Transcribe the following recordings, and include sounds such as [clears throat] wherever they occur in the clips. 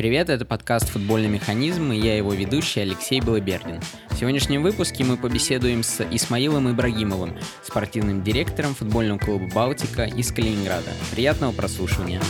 Привет, это подкаст «Футбольный механизм» и я его ведущий Алексей Белобердин. В сегодняшнем выпуске мы побеседуем с Исмаилом Ибрагимовым, спортивным директором футбольного клуба «Балтика» из Калининграда. Приятного прослушивания.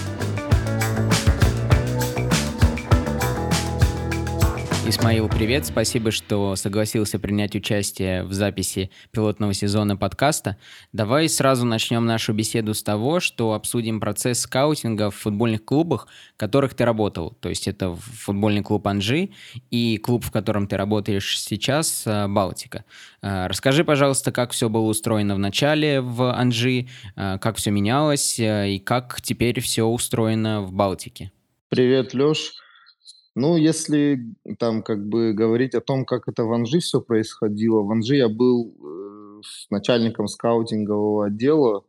Исмаил, привет. Спасибо, что согласился принять участие в записи пилотного сезона подкаста. Давай сразу начнем нашу беседу с того, что обсудим процесс скаутинга в футбольных клубах, в которых ты работал. То есть это футбольный клуб «Анжи» и клуб, в котором ты работаешь сейчас, э, «Балтика». Э, расскажи, пожалуйста, как все было устроено в начале в «Анжи», э, как все менялось и как теперь все устроено в «Балтике». Привет, Лёш. Ну, если там как бы говорить о том, как это в Анжи все происходило. В Анжи я был э, начальником скаутингового отдела.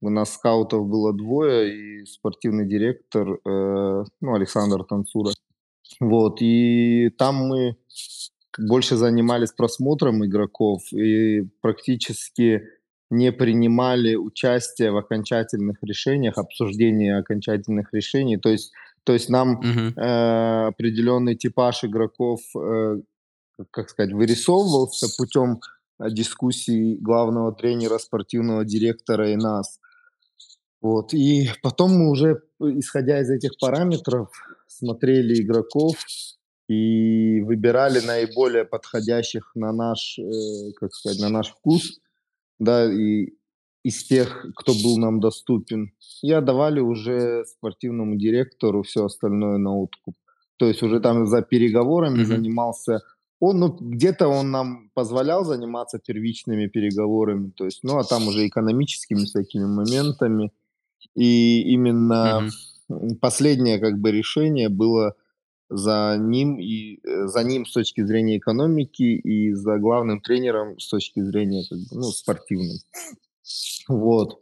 У нас скаутов было двое, и спортивный директор, э, ну, Александр Танцура. Вот, и там мы больше занимались просмотром игроков и практически не принимали участие в окончательных решениях, обсуждении окончательных решений. То есть то есть нам uh-huh. э, определенный типаж игроков, э, как сказать, вырисовывался путем э, дискуссий главного тренера, спортивного директора и нас. Вот. И потом мы уже, исходя из этих параметров, смотрели игроков и выбирали наиболее подходящих на наш, э, как сказать, на наш вкус, да, и из тех, кто был нам доступен. И отдавали уже спортивному директору все остальное на откуп. То есть уже там за переговорами mm-hmm. занимался он, ну, где-то он нам позволял заниматься первичными переговорами, то есть, ну, а там уже экономическими всякими моментами. И именно mm-hmm. последнее, как бы, решение было за ним и э, за ним с точки зрения экономики и за главным тренером с точки зрения, как бы, ну, спортивным. Вот.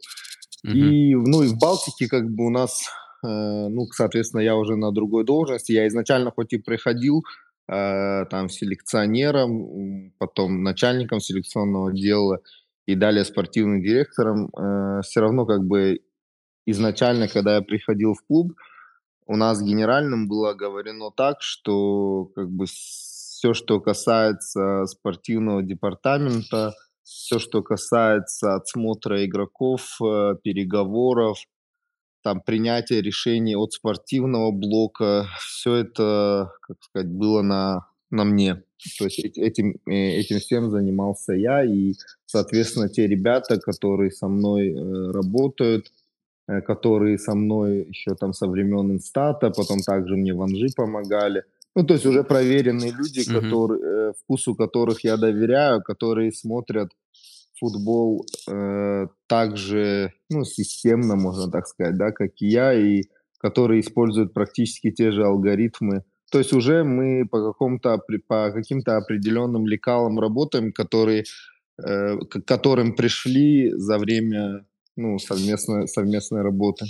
Mm-hmm. И, ну, и в Балтике как бы у нас, э, ну, соответственно, я уже на другой должности. Я изначально хоть и приходил э, там селекционером, потом начальником селекционного отдела и далее спортивным директором, э, все равно как бы изначально, когда я приходил в клуб, у нас генеральным было говорено так, что как бы все, что касается спортивного департамента, все, что касается отсмотра игроков, э, переговоров, там принятия решений от спортивного блока, все это, как сказать, было на, на мне. То есть этим, э, этим всем занимался я, и, соответственно, те ребята, которые со мной э, работают, которые со мной еще там со времен инстата, потом также мне в Анжи помогали – ну, то есть уже проверенные люди, mm-hmm. которые, э, вкусу которых я доверяю, которые смотрят футбол э, так же, ну, системно, можно так сказать, да, как и я, и которые используют практически те же алгоритмы. То есть уже мы по какому-то по каким-то определенным лекалам работаем, которые э, к которым пришли за время ну, совместной, совместной работы.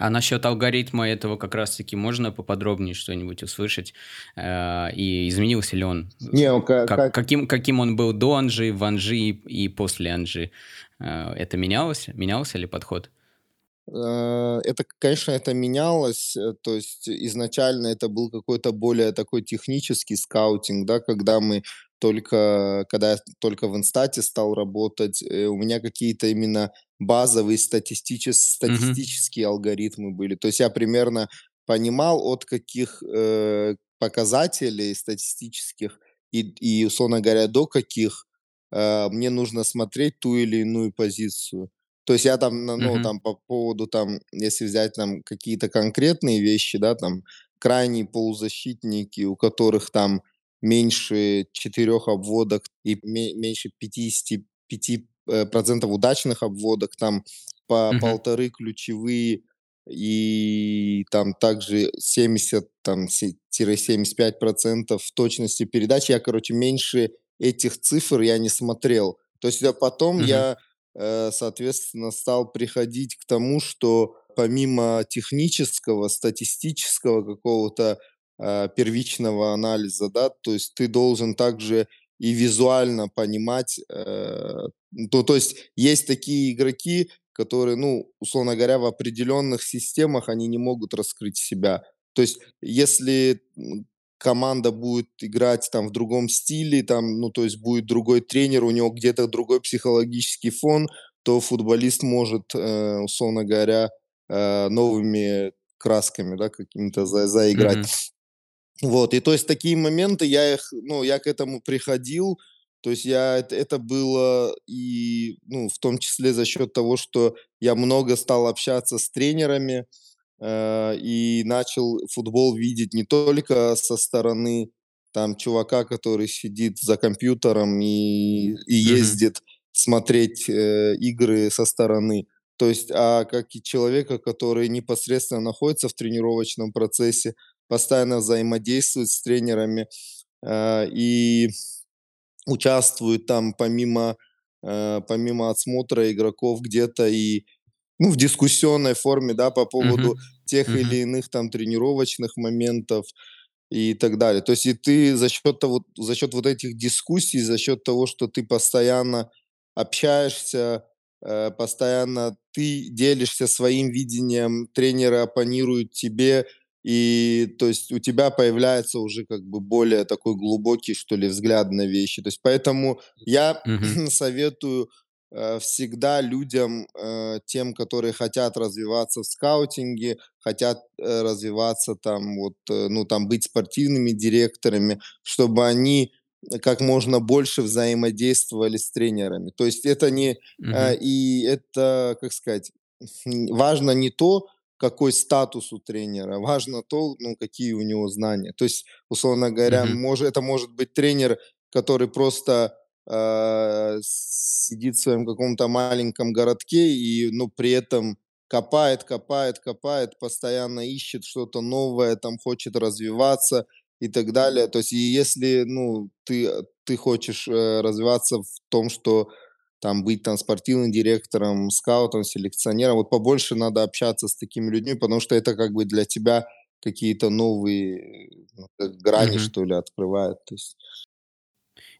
А насчет алгоритма этого как раз-таки можно поподробнее что-нибудь услышать? Э, и изменился ли он? Не, он как, как... Каким, каким он был до Анжи, в Анжи и, после Анжи? Э, это менялось? Менялся ли подход? Э, это, конечно, это менялось. То есть изначально это был какой-то более такой технический скаутинг, да, когда мы только, когда я только в инстате стал работать, у меня какие-то именно базовые статистичес, статистические mm-hmm. алгоритмы были. То есть я примерно понимал, от каких э, показателей статистических и, и, условно говоря, до каких э, мне нужно смотреть ту или иную позицию. То есть я там, ну, mm-hmm. там по поводу, там, если взять там какие-то конкретные вещи, да, там, крайние полузащитники, у которых там меньше четырех обводок и меньше 55 Э, процентов удачных обводок, там по mm-hmm. полторы ключевые и там также 70 там 75 процентов точности передач. Я, короче, меньше этих цифр я не смотрел. То есть потом mm-hmm. я, соответственно, стал приходить к тому, что помимо технического, статистического какого-то э, первичного анализа, да, то есть ты должен также и визуально понимать. Э, то, то есть есть такие игроки, которые, ну, условно говоря, в определенных системах они не могут раскрыть себя. То есть, если команда будет играть там в другом стиле, там, ну, то есть будет другой тренер, у него где-то другой психологический фон, то футболист может, э, условно говоря, э, новыми красками, да, какими-то за заиграть. Мгм. Вот, и то есть такие моменты, я их, ну, я к этому приходил, то есть я это это было и, ну, в том числе за счет того, что я много стал общаться с тренерами, и начал футбол видеть не только со стороны там чувака, который сидит за компьютером и и ездит смотреть, э, игры со стороны. То есть, а как и человека, который непосредственно находится в тренировочном процессе, постоянно взаимодействует с тренерами, э, и участвует там помимо, э, помимо отсмотра игроков где-то и, ну, в дискуссионной форме, да, по поводу тех Мгм. или иных там тренировочных моментов и так далее. То есть и ты за счет того за счет вот этих дискуссий, за счет того, что ты постоянно общаешься, э, постоянно ты делишься своим видением, тренеры оппонируют тебе, и то есть у тебя появляется уже как бы более такой глубокий, что ли, взгляд на вещи. То есть поэтому я Мгм. [clears throat] советую, всегда людям, э, тем, которые хотят развиваться в скаутинге, хотят, э, развиваться там вот, э, ну, там быть спортивными директорами, чтобы они как можно больше взаимодействовали с тренерами. То есть это не, э, Мгм. и это, как сказать, важно не то, какой статус у тренера, важно то, ну, какие у него знания. То есть, условно говоря, Мгм. може это может быть тренер, который просто, э, сидит в своем каком-то маленьком городке и, ну, при этом копает копает копает, постоянно ищет что-то новое, там хочет развиваться и так далее. То есть и если, ну, ты ты хочешь, э, развиваться в том, что там быть там спортивным директором, скаутом, селекционером, вот побольше надо общаться с такими людьми, потому что это как бы для тебя какие-то новые, ну, как грани, Мгм. что ли, открывает, то есть.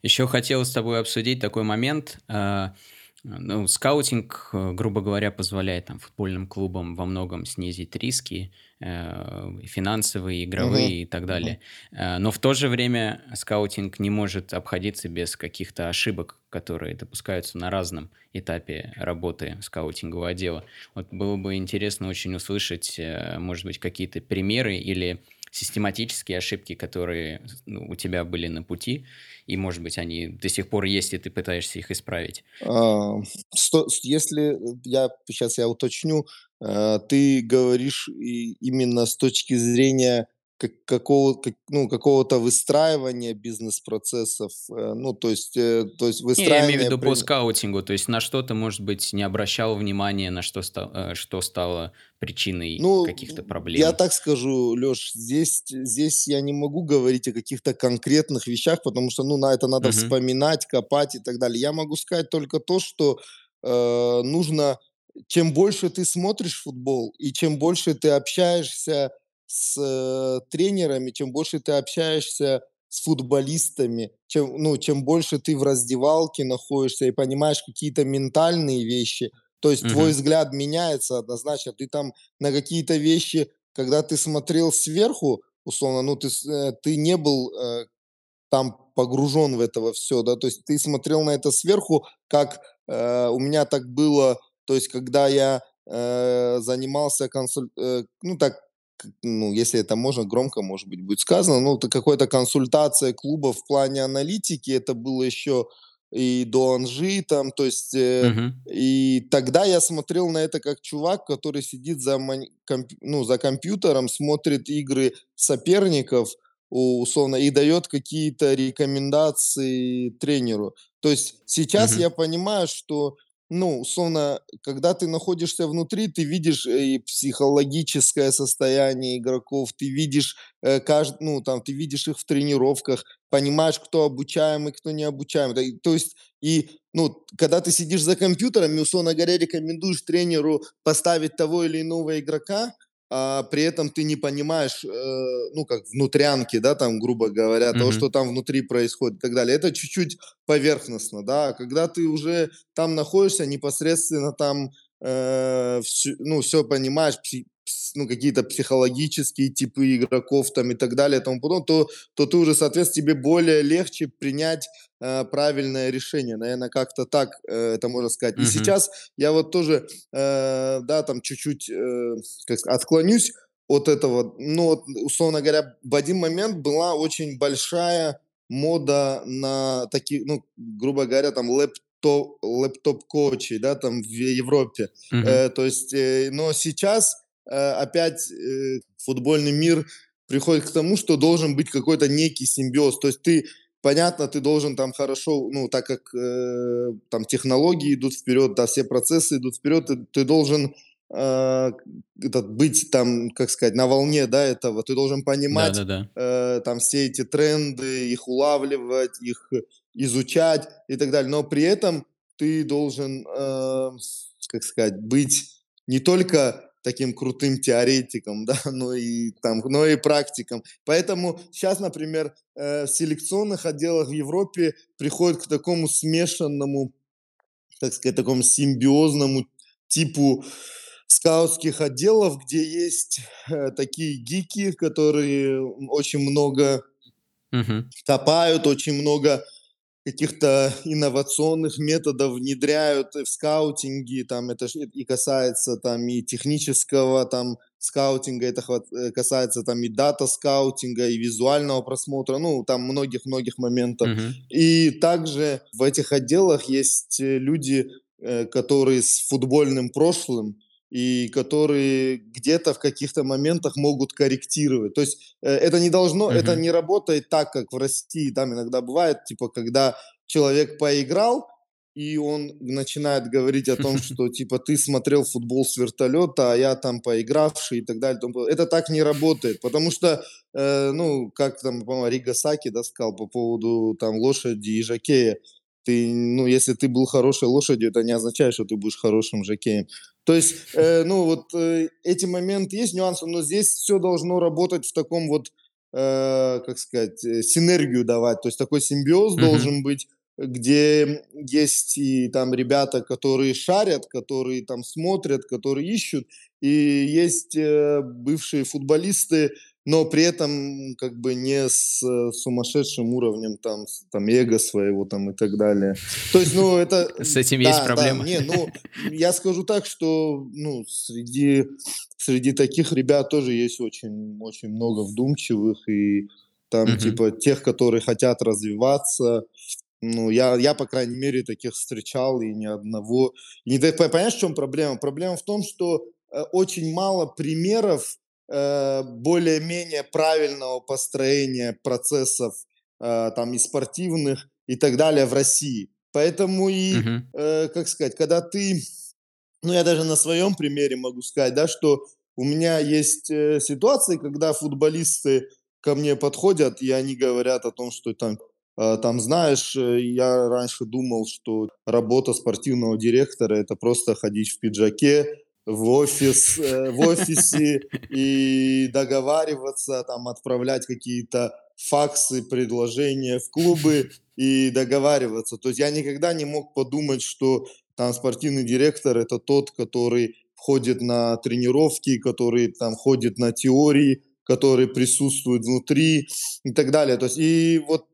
Еще хотел с тобой обсудить такой момент. А, ну, скаутинг, э, грубо говоря, позволяет там футбольным клубам во многом снизить риски, э, финансовые, игровые и так далее. Э, но в то же время скаутинг не может обходиться без каких-то ошибок, которые допускаются на разном этапе работы скаутингового отдела. Вот было бы интересно очень услышать, э, может быть, какие-то примеры или систематические ошибки, которые ну, у тебя были на пути, и, может быть, они до сих пор есть, и ты пытаешься их исправить. А, сто если, я сейчас я уточню, э, ты говоришь именно с точки зрения как какого как ну, какого-то выстраивания бизнес-процессов, э, ну, то есть, э, то есть Не, я имею в виду по скаутингу, то есть на что ты, может быть, не обращал внимания, на что э, что стало причиной Ну, каких-то я проблем. так скажу, Лёш, здесь здесь я не могу говорить о каких-то конкретных вещах, потому что, ну, на это надо Мгм. вспоминать, копать и так далее. Я могу сказать только то, что, э, нужно чем больше ты смотришь футбол и чем больше ты общаешься с, э, тренерами, чем больше ты общаешься с футболистами, чем, ну, чем больше ты в раздевалке находишься и понимаешь какие-то ментальные вещи, то есть твой Мгм. взгляд меняется однозначно. Ты там на какие-то вещи, когда ты смотрел сверху, условно, ну, ты э, ты не был, э, там погружен в это всё, да, то есть ты смотрел на это сверху, как, э, у меня так было, то есть когда я, э, занимался консуль э, ну, так, ну, если это можно громко, может быть, будет сказано, ну, это какой-то консультацией клуба в плане аналитики. Это было еще и до Анжи там, то есть, э, Мгм. и тогда я смотрел на это как чувак, который сидит за мани комп ну, за компьютером, смотрит игры соперников, условно, и дает какие-то рекомендации тренеру. То есть сейчас Мгм. я понимаю, что, ну, условно, когда ты находишься внутри, ты видишь и психологическое состояние игроков, ты видишь, э, кажд ну, там, ты видишь их в тренировках, понимаешь, кто обучаемый, кто не обучаемый. То есть, и, ну, когда ты сидишь за компьютером условно говоря, рекомендуешь тренеру поставить того или иного игрока, а при этом ты не понимаешь, э, ну, как внутрянки, да, там, грубо говоря, того, Мгм. что там внутри происходит и так далее. Это чуть-чуть поверхностно, да. А когда ты уже там находишься, непосредственно там, э, всю ну, всё понимаешь, пси пс ну, какие-то психологические типы игроков там и так далее, и тому подобное, то, то ты уже, соответственно, тебе более легче принять э, правильное решение. Наверное, как-то так э, это можно сказать. И Мгм. сейчас я вот тоже, э, да, там чуть-чуть, э, как отклонюсь от этого. Ну, вот, условно говоря, в один момент была очень большая мода на такие, ну, грубо говоря, там лэптоп, лэптоп-коучей, да, там в Европе. Мгм. Э, то есть, э, но сейчас опять э, футбольный мир приходит к тому, что должен быть какой-то некий симбиоз. То есть ты, понятно, ты должен там хорошо, ну, так как э, там технологии идут вперед, да, все процессы идут вперед, ты, ты должен э, этот, быть там, как сказать, на волне, да, этого. Ты должен понимать Да-да-да. э, там все эти тренды, их улавливать, их изучать и так далее. Но при этом ты должен, э, как сказать, быть не только таким крутым теоретиком, [laughs] да, но и там, но и практиком. Поэтому сейчас, например, э, в селекционных отделах в Европе приходят к такому смешанному, так сказать, такому симбиозному типу скаутских отделов, где есть э, такие гики, которые очень много Мгм. копают, очень много каких-то инновационных методов внедряют в скаутинге, там это и касается там и технического там скаутинга, это э, касается там и дата скаутинга, и визуального просмотра, ну там многих-многих моментов. Мгм. И также в этих отделах есть э, люди, э, которые с футбольным прошлым, и которые где-то в каких-то моментах могут корректировать. То есть э, это не должно, это Мгм. не работает так, как в России. Там иногда бывает, типа, когда человек поиграл, и он начинает говорить о том, [laughs] что, типа, ты смотрел футбол с вертолета, а я там поигравший и так далее. Это так не работает, потому что, э, ну, как там, по-моему, Рига Саки, да, сказал по поводу там лошади и жокея. Ты, ну, если ты был хорошей лошадью, это не означает, что ты будешь хорошим жокеем. То есть, э, ну, вот э, эти моменты есть нюансы, но здесь все должно работать в таком вот, э, как сказать, э, синергию давать. То есть такой симбиоз Мгм. должен быть, где есть и там ребята, которые шарят, которые там смотрят, которые ищут, и есть э, бывшие футболисты, но при этом как бы не с э, сумасшедшим уровнем там, там эго своего там и так далее. То есть, ну, это, [laughs] С этим есть да, да, проблема. не, ну, я скажу так, что, ну, среди, среди таких ребят тоже есть очень, очень много вдумчивых и там, Мгм. типа, тех, которые хотят развиваться. Ну, я, я, по крайней мере, таких встречал, и ни одного. И не, понимаешь, в чем проблема? Проблема в том, что э, очень мало примеров более-менее правильного построения процессов э, там и спортивных и так далее в России. Поэтому и, Мгм. э, как сказать, когда ты, ну я даже на своем примере могу сказать, да, что у меня есть э, ситуации, когда футболисты ко мне подходят, и они говорят о том, что там, э, там знаешь, э, я раньше думал, что работа спортивного директора это просто ходить в пиджаке в офис, э, в офисе и договариваться, там отправлять какие-то факсы, предложения в клубы и договариваться. То есть я никогда не мог подумать, что там спортивный директор это тот, который ходит на тренировки, который там ходит на теории, который присутствует внутри и так далее. То есть и вот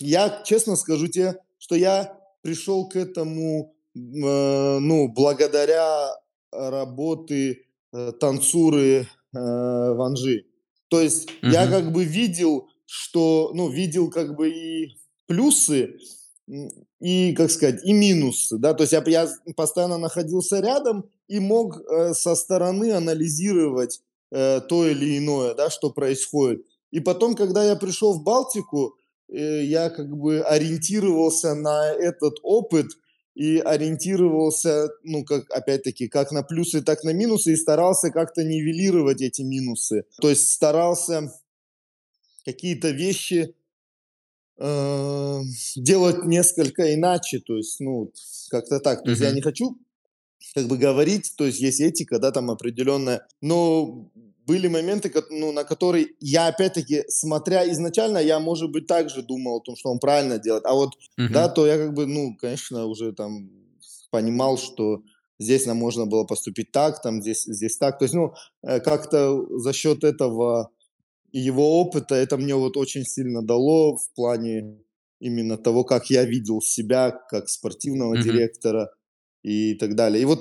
я честно скажу тебе, что я пришел к этому, э, ну, благодаря работы э, танцуры э, Ванжи. То есть я Мгм. как бы видел, что, ну, видел как бы и плюсы, и, как сказать, и минусы, да, то есть я, я постоянно находился рядом и мог э, со стороны анализировать э, то или иное, да, что происходит. И потом, когда я пришел в Балтику, э, я как бы ориентировался на этот опыт и ориентировался, ну, как, опять-таки, как на плюсы, так на минусы, и старался как-то нивелировать эти минусы. То есть старался какие-то вещи э, делать несколько иначе, то есть, ну, как-то так. То есть я не хочу как бы говорить, то есть есть этика, да, там определенная, но были моменты, ну, на которые я, опять-таки, смотря изначально, я, может быть, также думал о том, что он правильно делает, а вот, да, Мгм. то я как бы, ну, конечно, уже там понимал, что здесь нам можно было поступить так, там здесь, здесь так. То есть, ну, э, как-то за счет этого его опыта это мне вот очень сильно дало в плане именно того, как я видел себя как спортивного Мгм. директора и так далее. И вот,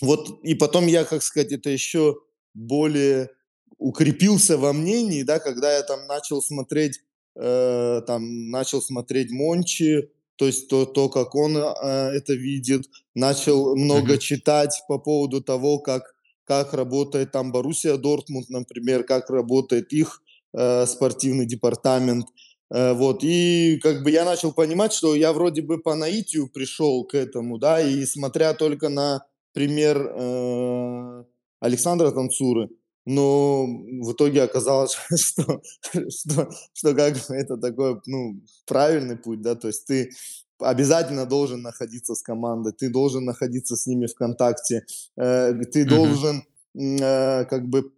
вот и потом я, как сказать, это еще более укрепился во мнении, да, когда я там начал смотреть, э, там начал смотреть Мончи, то есть то, то как он э, это видит, начал много Мгм. читать по поводу того, как, как работает там Боруссия Дортмунд, например, как работает их э, спортивный департамент, Э, вот, и как бы я начал понимать, что я вроде бы по наитию пришел к этому, да, и смотря только на пример э, Александра Танцуры, но в итоге оказалось, [laughs] что, что, что как это такой, ну, правильный путь, да, то есть ты обязательно должен находиться с командой, ты должен находиться с ними в контакте, э, ты должен э, как бы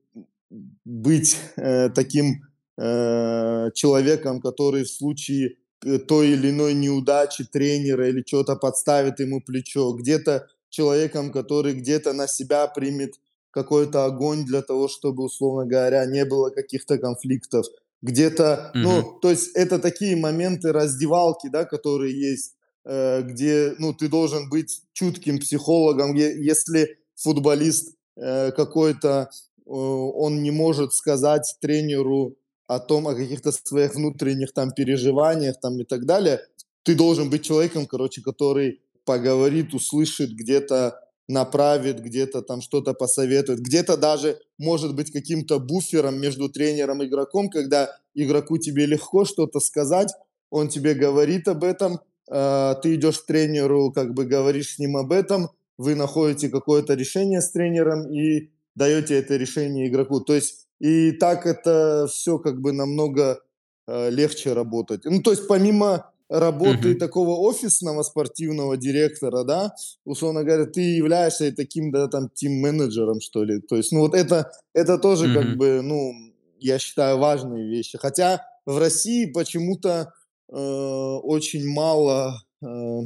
быть э, таким э, человеком, который в случае э, той или иной неудачи тренера или что-то подставит ему плечо, где-то человеком, который где-то на себя примет какой-то огонь для того, чтобы, условно говоря, не было каких-то конфликтов. Где-то, Мгм. ну, то есть это такие моменты раздевалки, да, которые есть, э, где, ну, ты должен быть чутким психологом, если футболист э, какой-то, э, он не может сказать тренеру о том, о каких-то своих внутренних там переживаниях там и так далее, ты должен быть человеком, короче, который поговорит, услышит где-то, направит, где-то там что-то посоветует, где-то даже может быть каким-то буфером между тренером и игроком, когда игроку тебе легко что-то сказать, он тебе говорит об этом, э, ты идешь к тренеру, как бы говоришь с ним об этом, вы находите какое-то решение с тренером и даете это решение игроку. То есть и так это все как бы намного э, легче работать. Ну, то есть помимо работы Мгм. такого офисного спортивного директора, да, условно говоря, ты являешься таким, да, там, тим-менеджером, что ли. То есть, ну, вот это, это тоже как Мгм. бы, ну, я считаю, важные вещи. Хотя в России почему-то э, очень мало, э,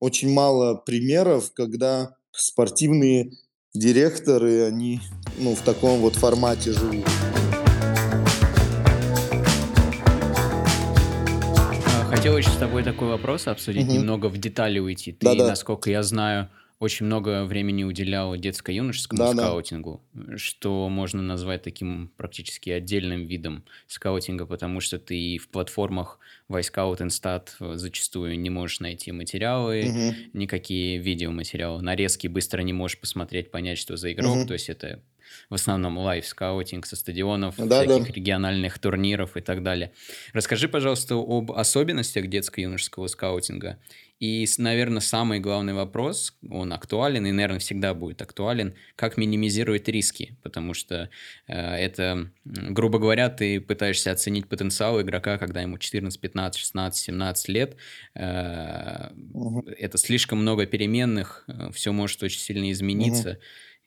очень мало примеров, когда спортивные директоры, они, ну, в таком вот формате живут. Хотел еще с тобой такой вопрос обсудить, Мгм. немного в детали уйти. Ты, Да-да, насколько я знаю, очень много времени уделял детско-юношескому да-да. скаутингу, что можно назвать таким практически отдельным видом скаутинга, потому что ты в платформах Wyscout, InStat зачастую не можешь найти материалы, Мгм. никакие видеоматериалы, нарезки быстро не можешь посмотреть, понять, что за игрок, то Мгм. есть это в основном live -скаутинг со стадионов, Да-да. всяких региональных турниров и так далее. Расскажи, пожалуйста, об особенностях детско-юношеского скаутинга. И, наверное, самый главный вопрос, он актуален и, наверное, всегда будет актуален, как минимизировать риски, потому что э, это, грубо говоря, ты пытаешься оценить потенциал игрока, когда ему 14, 15, 16, 17 лет. Э, Мгм. это слишком много переменных, все может очень сильно измениться.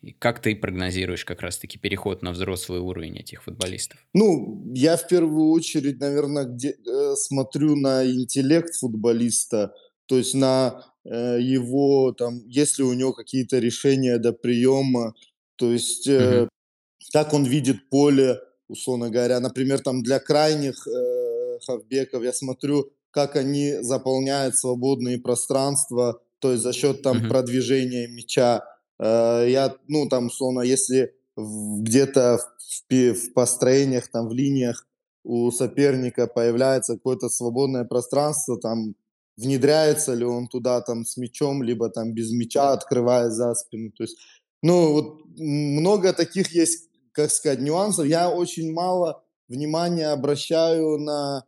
И как ты прогнозируешь как раз-таки переход на взрослый уровень этих футболистов? Ну, я в первую очередь, наверное, где, э, смотрю на интеллект футболиста, то есть на э, его, там, есть ли у него какие-то решения до приема, то есть э, как он видит поле, условно говоря. Например, там для крайних э, хавбеков я смотрю, как они заполняют свободные пространства, то есть за счет там Мгм. продвижения мяча. Э, я, ну, там, условно, если где-то в, в построениях, там, в линиях у соперника появляется какое-то свободное пространство, там, внедряется ли он туда там с мячом, либо там без мяча, открывая за спину. То есть, ну, вот много таких есть как сказать, нюансов. Я очень мало внимания обращаю на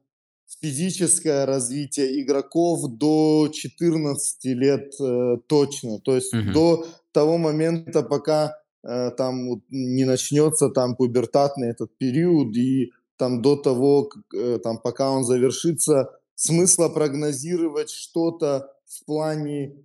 физическое развитие игроков до 14 лет э, точно. То есть Мгм. до того момента, пока э, там вот не начнется там пубертатный этот период и там до того, как, э, там, пока он завершится, смысла прогнозировать что-то в плане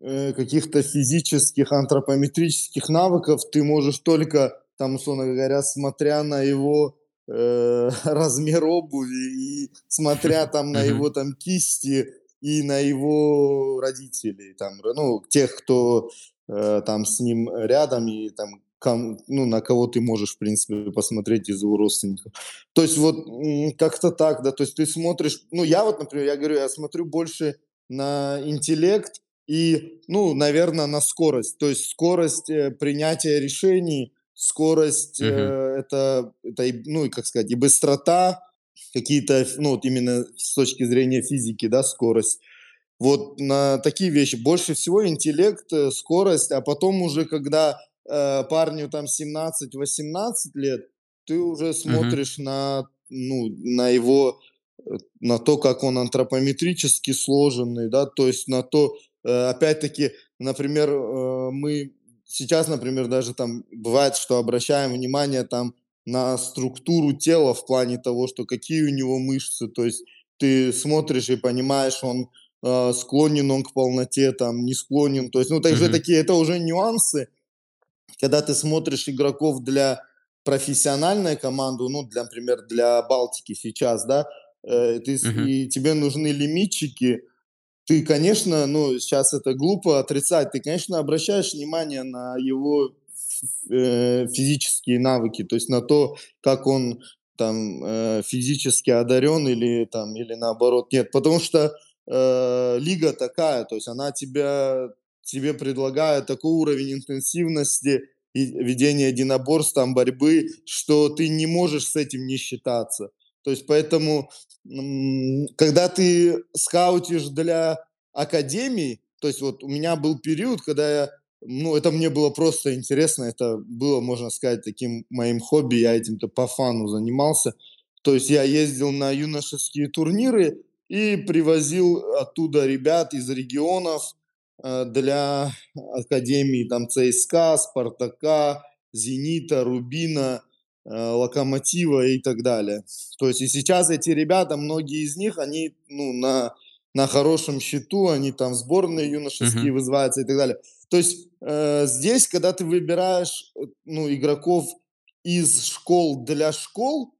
э, каких-то физических, антропометрических навыков ты можешь только, там, условно говоря, смотря на его э, [laughs] размер обуви и смотря [laughs] там на его там кисти и на его родителей, там, ну, тех, кто э, там с ним рядом и там ком, ну, на кого ты можешь, в принципе, посмотреть из его родственников. То есть вот как-то так, да, то есть ты смотришь, ну, я вот, например, я говорю, я смотрю больше на интеллект и, ну, наверное, на скорость. То есть скорость э, принятия решений, скорость, э, это, это, ну, как сказать, и быстрота, какие-то, ну, вот именно с точки зрения физики, да, скорость. Вот на такие вещи. Больше всего интеллект, э, скорость, а потом уже, когда э, парню там 17-18 лет, ты уже смотришь mm-hmm. на, ну, на его, э, на то, как он антропометрически сложенный, да, то есть на то, э, опять-таки, например, э, мы сейчас, например, даже там бывает, что обращаем внимание там на структуру тела в плане того, что какие у него мышцы, то есть ты смотришь и понимаешь, он э, склонен он к полноте, там, не склонен, то есть, ну, это mm-hmm. уже такие, это уже нюансы, когда ты смотришь игроков для профессиональной команды, ну, для, например, для Балтики сейчас, да, э, ты, mm-hmm. и тебе нужны лимитчики, ты, конечно, ну, сейчас это глупо отрицать, ты, конечно, обращаешь внимание на его э, физические навыки, то есть на то, как он там э, физически одарен или там или наоборот нет, потому что э, лига такая, то есть она тебя тебе предлагает такой уровень интенсивности и ведения единоборств, там борьбы, что ты не можешь с этим не считаться. То есть поэтому, когда ты скаутишь для академии, то есть вот у меня был период, когда я ну, это мне было просто интересно, это было, можно сказать, таким моим хобби, я этим-то по фану занимался. То есть я ездил на юношеские турниры и привозил оттуда ребят из регионов э, для академии там ЦСКА, Спартака, Зенита, Рубина, э, Локомотива и так далее. То есть и сейчас эти ребята, многие из них, они ну, на, на хорошем счету, они там сборные юношеские uh-huh. вызываются и так далее. То есть э, здесь, когда ты выбираешь э, ну, игроков из школ для школ,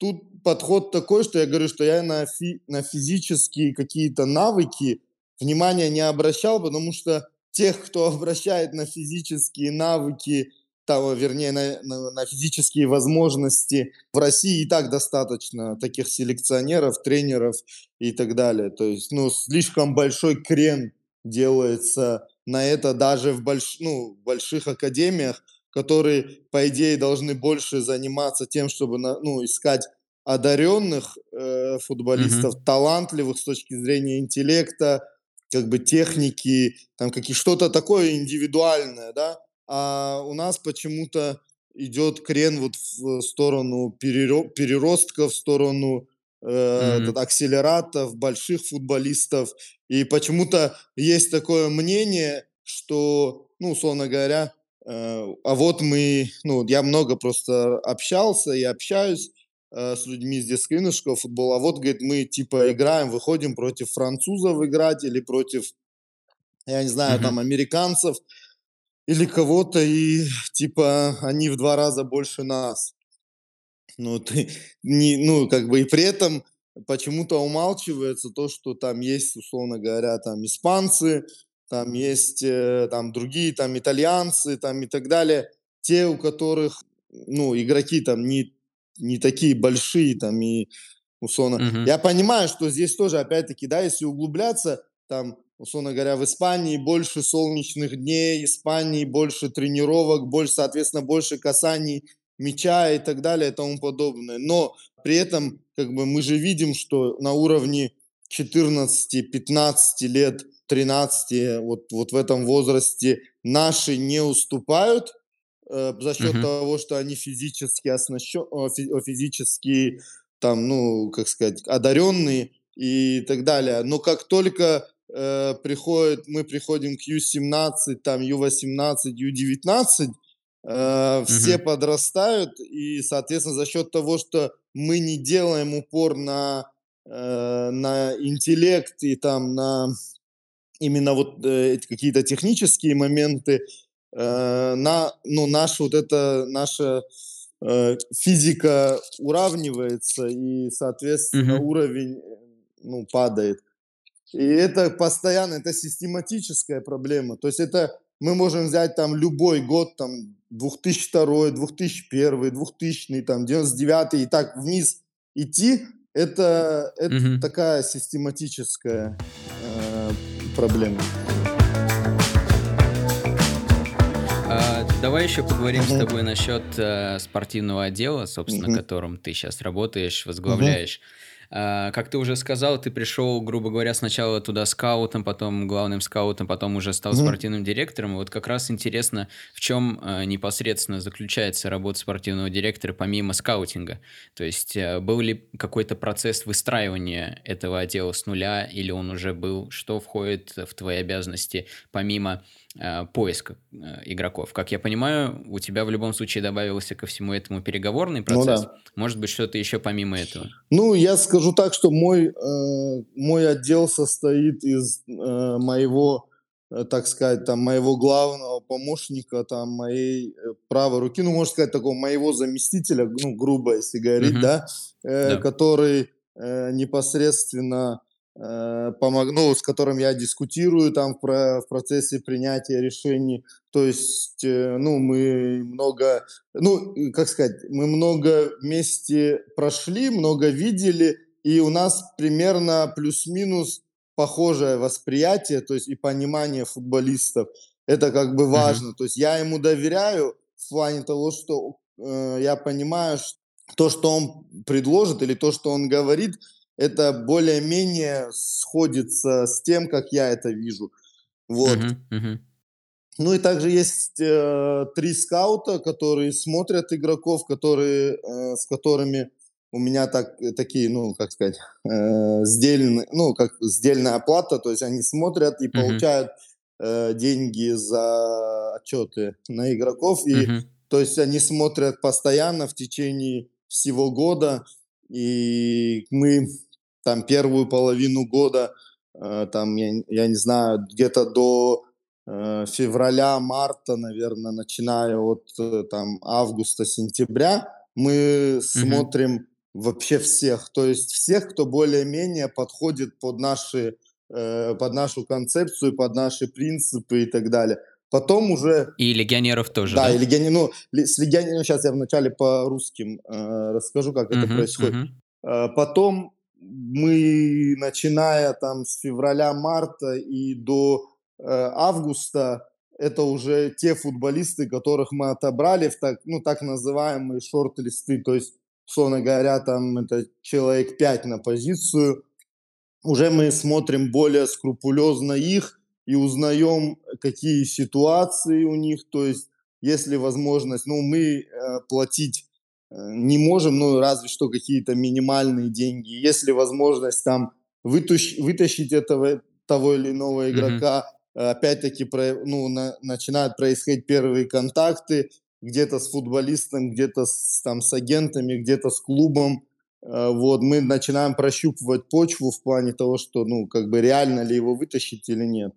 тут подход такой, что я говорю, что я на, фи- на физические какие-то навыки внимания не обращал, потому что тех, кто [laughs] обращает на физические навыки, того, вернее, на, на, на физические возможности в России и так достаточно таких селекционеров, тренеров и так далее. То есть, ну, слишком большой крен делается на это даже в больш, ну, больших академиях, которые, по идее, должны больше заниматься тем, чтобы ну, искать одаренных э, футболистов, mm-hmm. талантливых с точки зрения интеллекта, как бы техники, там какие что-то такое индивидуальное, да. А у нас почему-то идет крен вот в сторону переростков, в сторону э, mm-hmm. акселератов, больших футболистов. И почему-то есть такое мнение, что, ну, условно говоря, а вот мы, ну, я много просто общался и общаюсь э, с людьми из юношеского футбола, а вот, говорит, мы типа играем, выходим против французов играть или против, я не знаю, mm-hmm. там, американцев или кого-то, и типа они в два раза больше нас. Ну, ты не, ну, как бы и при этом почему-то умалчивается то, что там есть, условно говоря, там испанцы, там есть э, там другие, там итальянцы, там и так далее, те, у которых, ну, игроки там не, не такие большие, там и условно. Mm-hmm. Я понимаю, что здесь тоже, опять-таки, да, если углубляться, там, условно говоря, в Испании больше солнечных дней, Испании больше тренировок, больше, соответственно, больше касаний мяча и так далее и тому подобное. Но при этом как бы мы же видим, что на уровне 14-15 лет, 13, вот, вот в этом возрасте наши не уступают э, за счет uh-huh. того, что они физически оснащен, физически там, ну, как сказать, одаренные и так далее. Но как только э, приходит, мы приходим к Ю-17, там, Ю-18, Ю-19, э, все угу. подрастают, и, соответственно, за счет того, что мы не делаем упор на, э, на интеллект и там на именно вот э, какие-то технические моменты, э, на, ну, наша вот эта, наша э, физика уравнивается, и, соответственно, угу. уровень ну, падает. И это постоянно, это систематическая проблема. То есть это мы можем взять там любой год, там 2002, 2001, 2000, там 99 и так вниз идти, это, это угу. такая систематическая проблема. А, давай еще поговорим uh-huh. с тобой насчет э, спортивного отдела, собственно, uh-huh. которым ты сейчас работаешь, возглавляешь. Uh-huh. А, как ты уже сказал, ты пришел, грубо говоря, сначала туда скаутом, потом главным скаутом, потом уже стал mm-hmm. спортивным директором. Вот как раз интересно, в чем а, непосредственно заключается работа спортивного директора помимо скаутинга. То есть а, был ли какой-то процесс выстраивания этого отдела с нуля, или он уже был, что входит в твои обязанности помимо поиска э, игроков. Как я понимаю, у тебя в любом случае добавился ко всему этому переговорный процесс. Ну, да. Может быть, что-то еще помимо этого? Ну, я скажу так, что мой, э, мой отдел состоит из э, моего, э, так сказать, там, моего главного помощника, там, моей э, правой руки, ну, можно сказать, такого моего заместителя, ну, грубо если говорить, mm-hmm. да, э, да, который э, непосредственно Э, помог, ну, с которым я дискутирую там в, в процессе принятия решений. То есть, э, ну, мы много, ну, как сказать, мы много вместе прошли, много видели, и у нас примерно плюс-минус похожее восприятие, то есть и понимание футболистов. Это как бы важно. Mm-hmm. То есть я ему доверяю в плане того, что э, я понимаю, что то, что он предложит или то, что он говорит, это более-менее сходится с тем, как я это вижу. Вот. Uh-huh, uh-huh. Ну и также есть э, три скаута, которые смотрят игроков, которые, э, с которыми у меня так, такие, ну, как сказать, э, сдельные, ну, как сдельная оплата, то есть они смотрят и uh-huh. получают э, деньги за отчеты на игроков, и uh-huh. то есть они смотрят постоянно в течение всего года, и мы там первую половину года, э, там, я, я не знаю, где-то до э, февраля-марта, наверное, начиная от э, там августа, сентября, мы mm-hmm. смотрим вообще всех, то есть всех, кто более-менее подходит под наши э, под нашу концепцию, под наши принципы и так далее. Потом уже... И легионеров тоже, да? Да, и легионеров. Ну, с легионерами сейчас я вначале по русским э, расскажу, как uh-huh, это происходит. Uh-huh. Потом мы, начиная там с февраля-марта и до э, августа, это уже те футболисты, которых мы отобрали в так, ну, так называемые шорт-листы, то есть, условно говоря, там это человек 5 на позицию. Уже мы смотрим более скрупулезно их и узнаем, какие ситуации у них, то есть, если возможность, ну, мы э, платить не можем, ну, разве что какие-то минимальные деньги. Если возможность там вытащ, вытащить этого, того или иного игрока, mm-hmm. опять-таки, про, ну, на, начинают происходить первые контакты, где-то с футболистом, где-то с, там, с агентами, где-то с клубом. Э, вот, мы начинаем прощупывать почву в плане того, что, ну, как бы реально ли его вытащить или нет.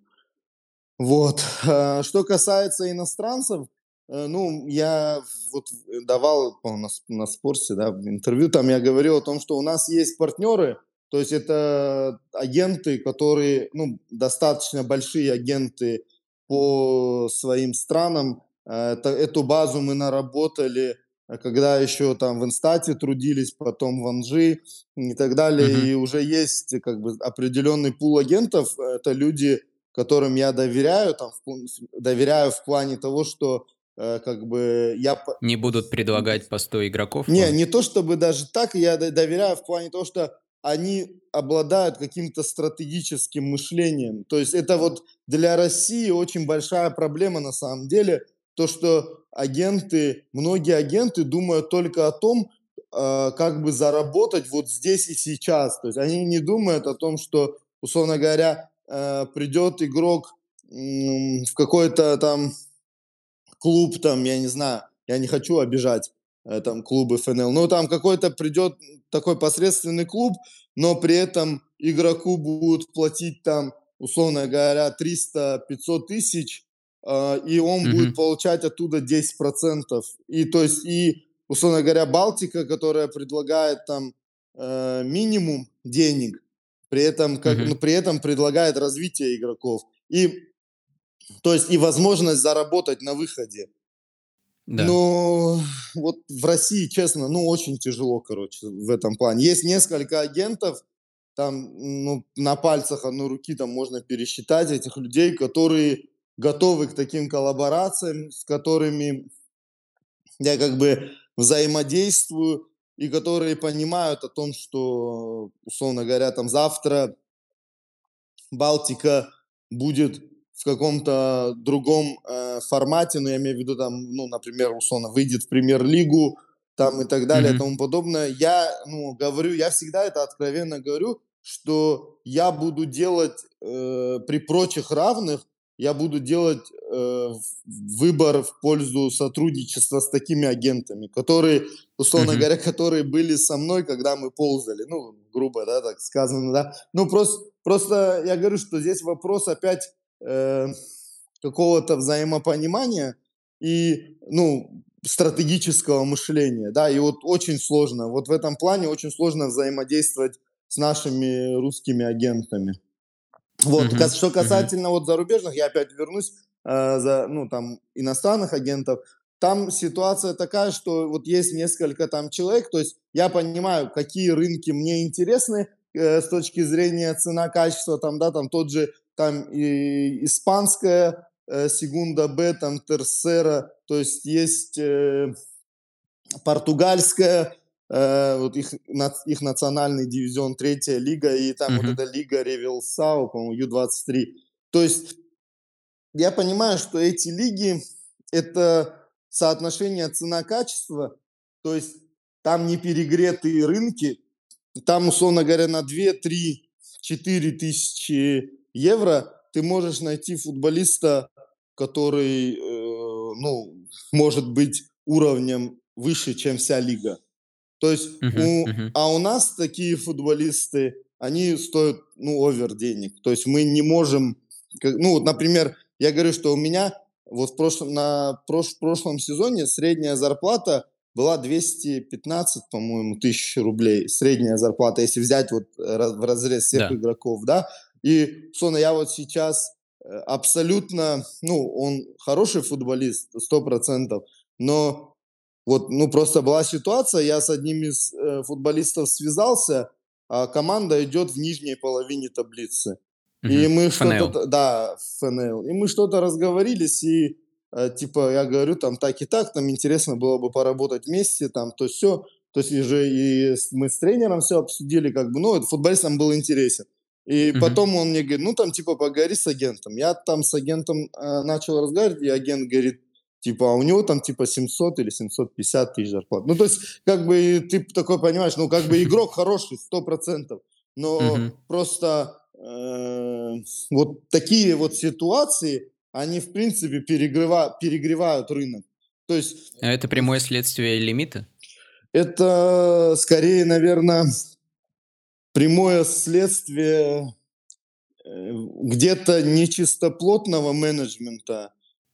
Вот. Что касается иностранцев, Э, ну, я вот давал на, на спорте, да, интервью, там я говорил о том, что у нас есть партнеры, то есть это агенты, которые, ну, достаточно большие агенты по своим странам. Э, это, эту базу мы наработали, э, когда еще там в Инстате трудились, потом в Анжи и так далее. Mm-hmm. И уже есть как бы определенный пул агентов. Это люди, которым я доверяю, там, доверяю в плане того, что Э, как бы я... Не будут предлагать по 100 игроков? Не, не то чтобы даже так, я доверяю в плане того, что они обладают каким-то стратегическим мышлением. То есть это вот для России очень большая проблема на самом деле, то, что агенты, многие агенты думают только о том, э, как бы заработать вот здесь и сейчас. То есть они не думают о том, что, условно говоря, э, придет игрок в какой-то там клуб там, я не знаю, я не хочу обижать э, там клубы ФНЛ, но там какой-то придет такой посредственный клуб, но при этом игроку будут платить там, условно говоря, 300-500 тысяч, э, и он mm-hmm. будет получать оттуда 10%. И то есть, и, условно говоря, Балтика, которая предлагает там э, минимум денег, при этом, как, mm-hmm. ну, при этом предлагает развитие игроков. И То есть и возможность заработать на выходе. Да. Но вот в России, честно, ну очень тяжело, короче, в этом плане. Есть несколько агентов, там ну, на пальцах одной руки там можно пересчитать этих людей, которые готовы к таким коллаборациям, с которыми я как бы взаимодействую, и которые понимают о том, что, условно говоря, там завтра Балтика будет в каком-то другом э, формате, но я имею в виду там, ну, например, условно, выйдет в премьер-лигу, там и так далее, mm-hmm. и тому подобное. Я, ну, говорю, я всегда это откровенно говорю, что я буду делать э, при прочих равных, я буду делать э, выбор в пользу сотрудничества с такими агентами, которые, условно mm-hmm. говоря, которые были со мной, когда мы ползали, ну, грубо, да, так сказано, да. Ну, просто, просто я говорю, что здесь вопрос опять э, какого-то взаимопонимания и, ну, стратегического мышления, да, и вот очень сложно, вот в этом плане очень сложно взаимодействовать с нашими русскими агентами. Вот, uh-huh. что касательно uh-huh. вот зарубежных, я опять вернусь э, за, ну, там, иностранных агентов, там ситуация такая, что вот есть несколько там человек, то есть я понимаю, какие рынки мне интересны э, с точки зрения цена-качества, там, да, там тот же, там, и, испанская э, Сегунда Б, там, Терсера, то есть есть э, португальская, э, вот их, их национальный дивизион, третья лига, и там mm-hmm. вот эта лига Ревелсау, по-моему, Ю-23. То есть я понимаю, что эти лиги – это соотношение цена-качество, то есть там не перегретые рынки, там, условно говоря, на 2, 3, 4 тысячи евро ты можешь найти футболиста, который, э, ну, может быть уровнем выше, чем вся лига. То есть, uh-huh, у, uh-huh. а у нас такие футболисты, они стоят, ну, овер денег. То есть мы не можем, как, ну, вот, например, я говорю, что у меня вот в прошлом, на прош, прошлом сезоне средняя зарплата была 215, по-моему, тысяч рублей. Средняя зарплата, если взять вот в разрез всех да. игроков, да. И, собственно, я вот сейчас э, абсолютно, ну, он хороший футболист, сто процентов, но вот, ну, просто была ситуация, я с одним из э, футболистов связался, а команда идет в нижней половине таблицы. Mm-hmm. И мы что-то... Да, ФНЛ. И мы что-то разговорились, и э, типа я говорю, там, так и так, нам интересно было бы поработать вместе, там, то все. То есть уже и мы с тренером все обсудили, как бы, ну, футболист нам был интересен. И mm-hmm. потом он мне говорит, ну, там, типа, поговори с агентом. Я там с агентом э, начал разговаривать, и агент говорит, Типа, а у него там типа 700 или 750 тысяч зарплат. Ну, то есть, как бы ты такой понимаешь, ну, как бы игрок хороший, 100%. Но uh-huh. просто э, вот такие вот ситуации, они, в принципе, перегрева- перегревают рынок. То есть... А это прямое следствие лимита? Это скорее, наверное, прямое следствие э, где-то нечистоплотного менеджмента,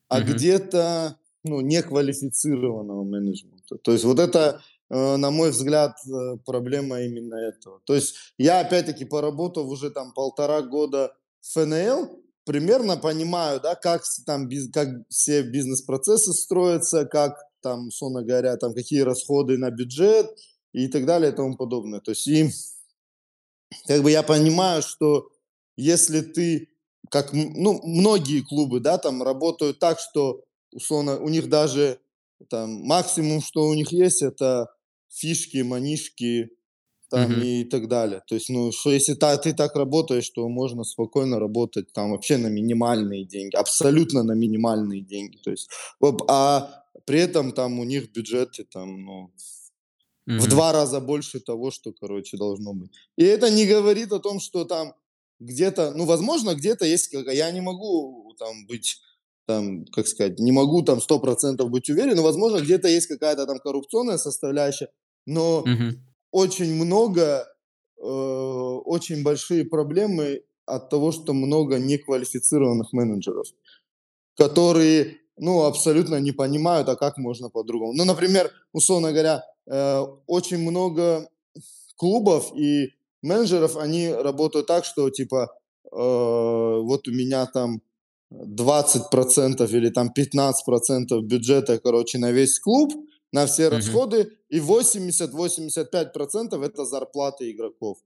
а uh-huh. где-то ну, неквалифицированного менеджмента. То есть вот это, э, на мой взгляд, э, проблема именно этого. То есть я, опять-таки, поработав уже там полтора года в ФНЛ, примерно понимаю, да, как там как все бизнес-процессы строятся, как там, условно говоря, там какие расходы на бюджет и так далее и тому подобное. То есть и как бы я понимаю, что если ты, как, ну, многие клубы, да, там работают так, что условно, у них даже там максимум, что у них есть, это фишки, манишки там mm-hmm. и так далее. То есть, ну, что если та, ты так работаешь, то можно спокойно работать там вообще на минимальные деньги, абсолютно на минимальные деньги. То есть, а при этом там у них бюджеты там, ну, mm-hmm. в два раза больше того, что, короче, должно быть. И это не говорит о том, что там где-то, ну, возможно, где-то есть, я не могу там быть там, как сказать, не могу там сто процентов быть уверен, но, возможно, где-то есть какая-то там коррупционная составляющая, но mm-hmm. очень много, э, очень большие проблемы от того, что много неквалифицированных менеджеров, которые, ну, абсолютно не понимают, а как можно по-другому. Ну, например, условно говоря, э, очень много клубов и менеджеров, они работают так, что, типа, э, вот у меня там 20% или там 15% бюджета, короче, на весь клуб, на все Мгм. расходы, и 80-85% это зарплаты игроков.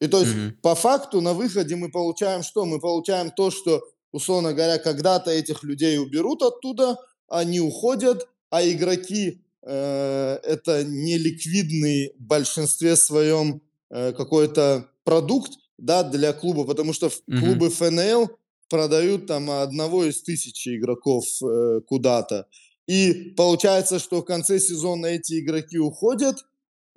И то есть Мгм. по факту на выходе мы получаем что? Мы получаем то, что, условно говоря, когда-то этих людей уберут оттуда, они уходят, а игроки это не ликвидный в большинстве своем э, какой-то продукт, да, для клуба, потому что Мгм. клубы ФНЛ продают там одного из тысячи игроков э, куда-то. И получается, что в конце сезона эти игроки уходят,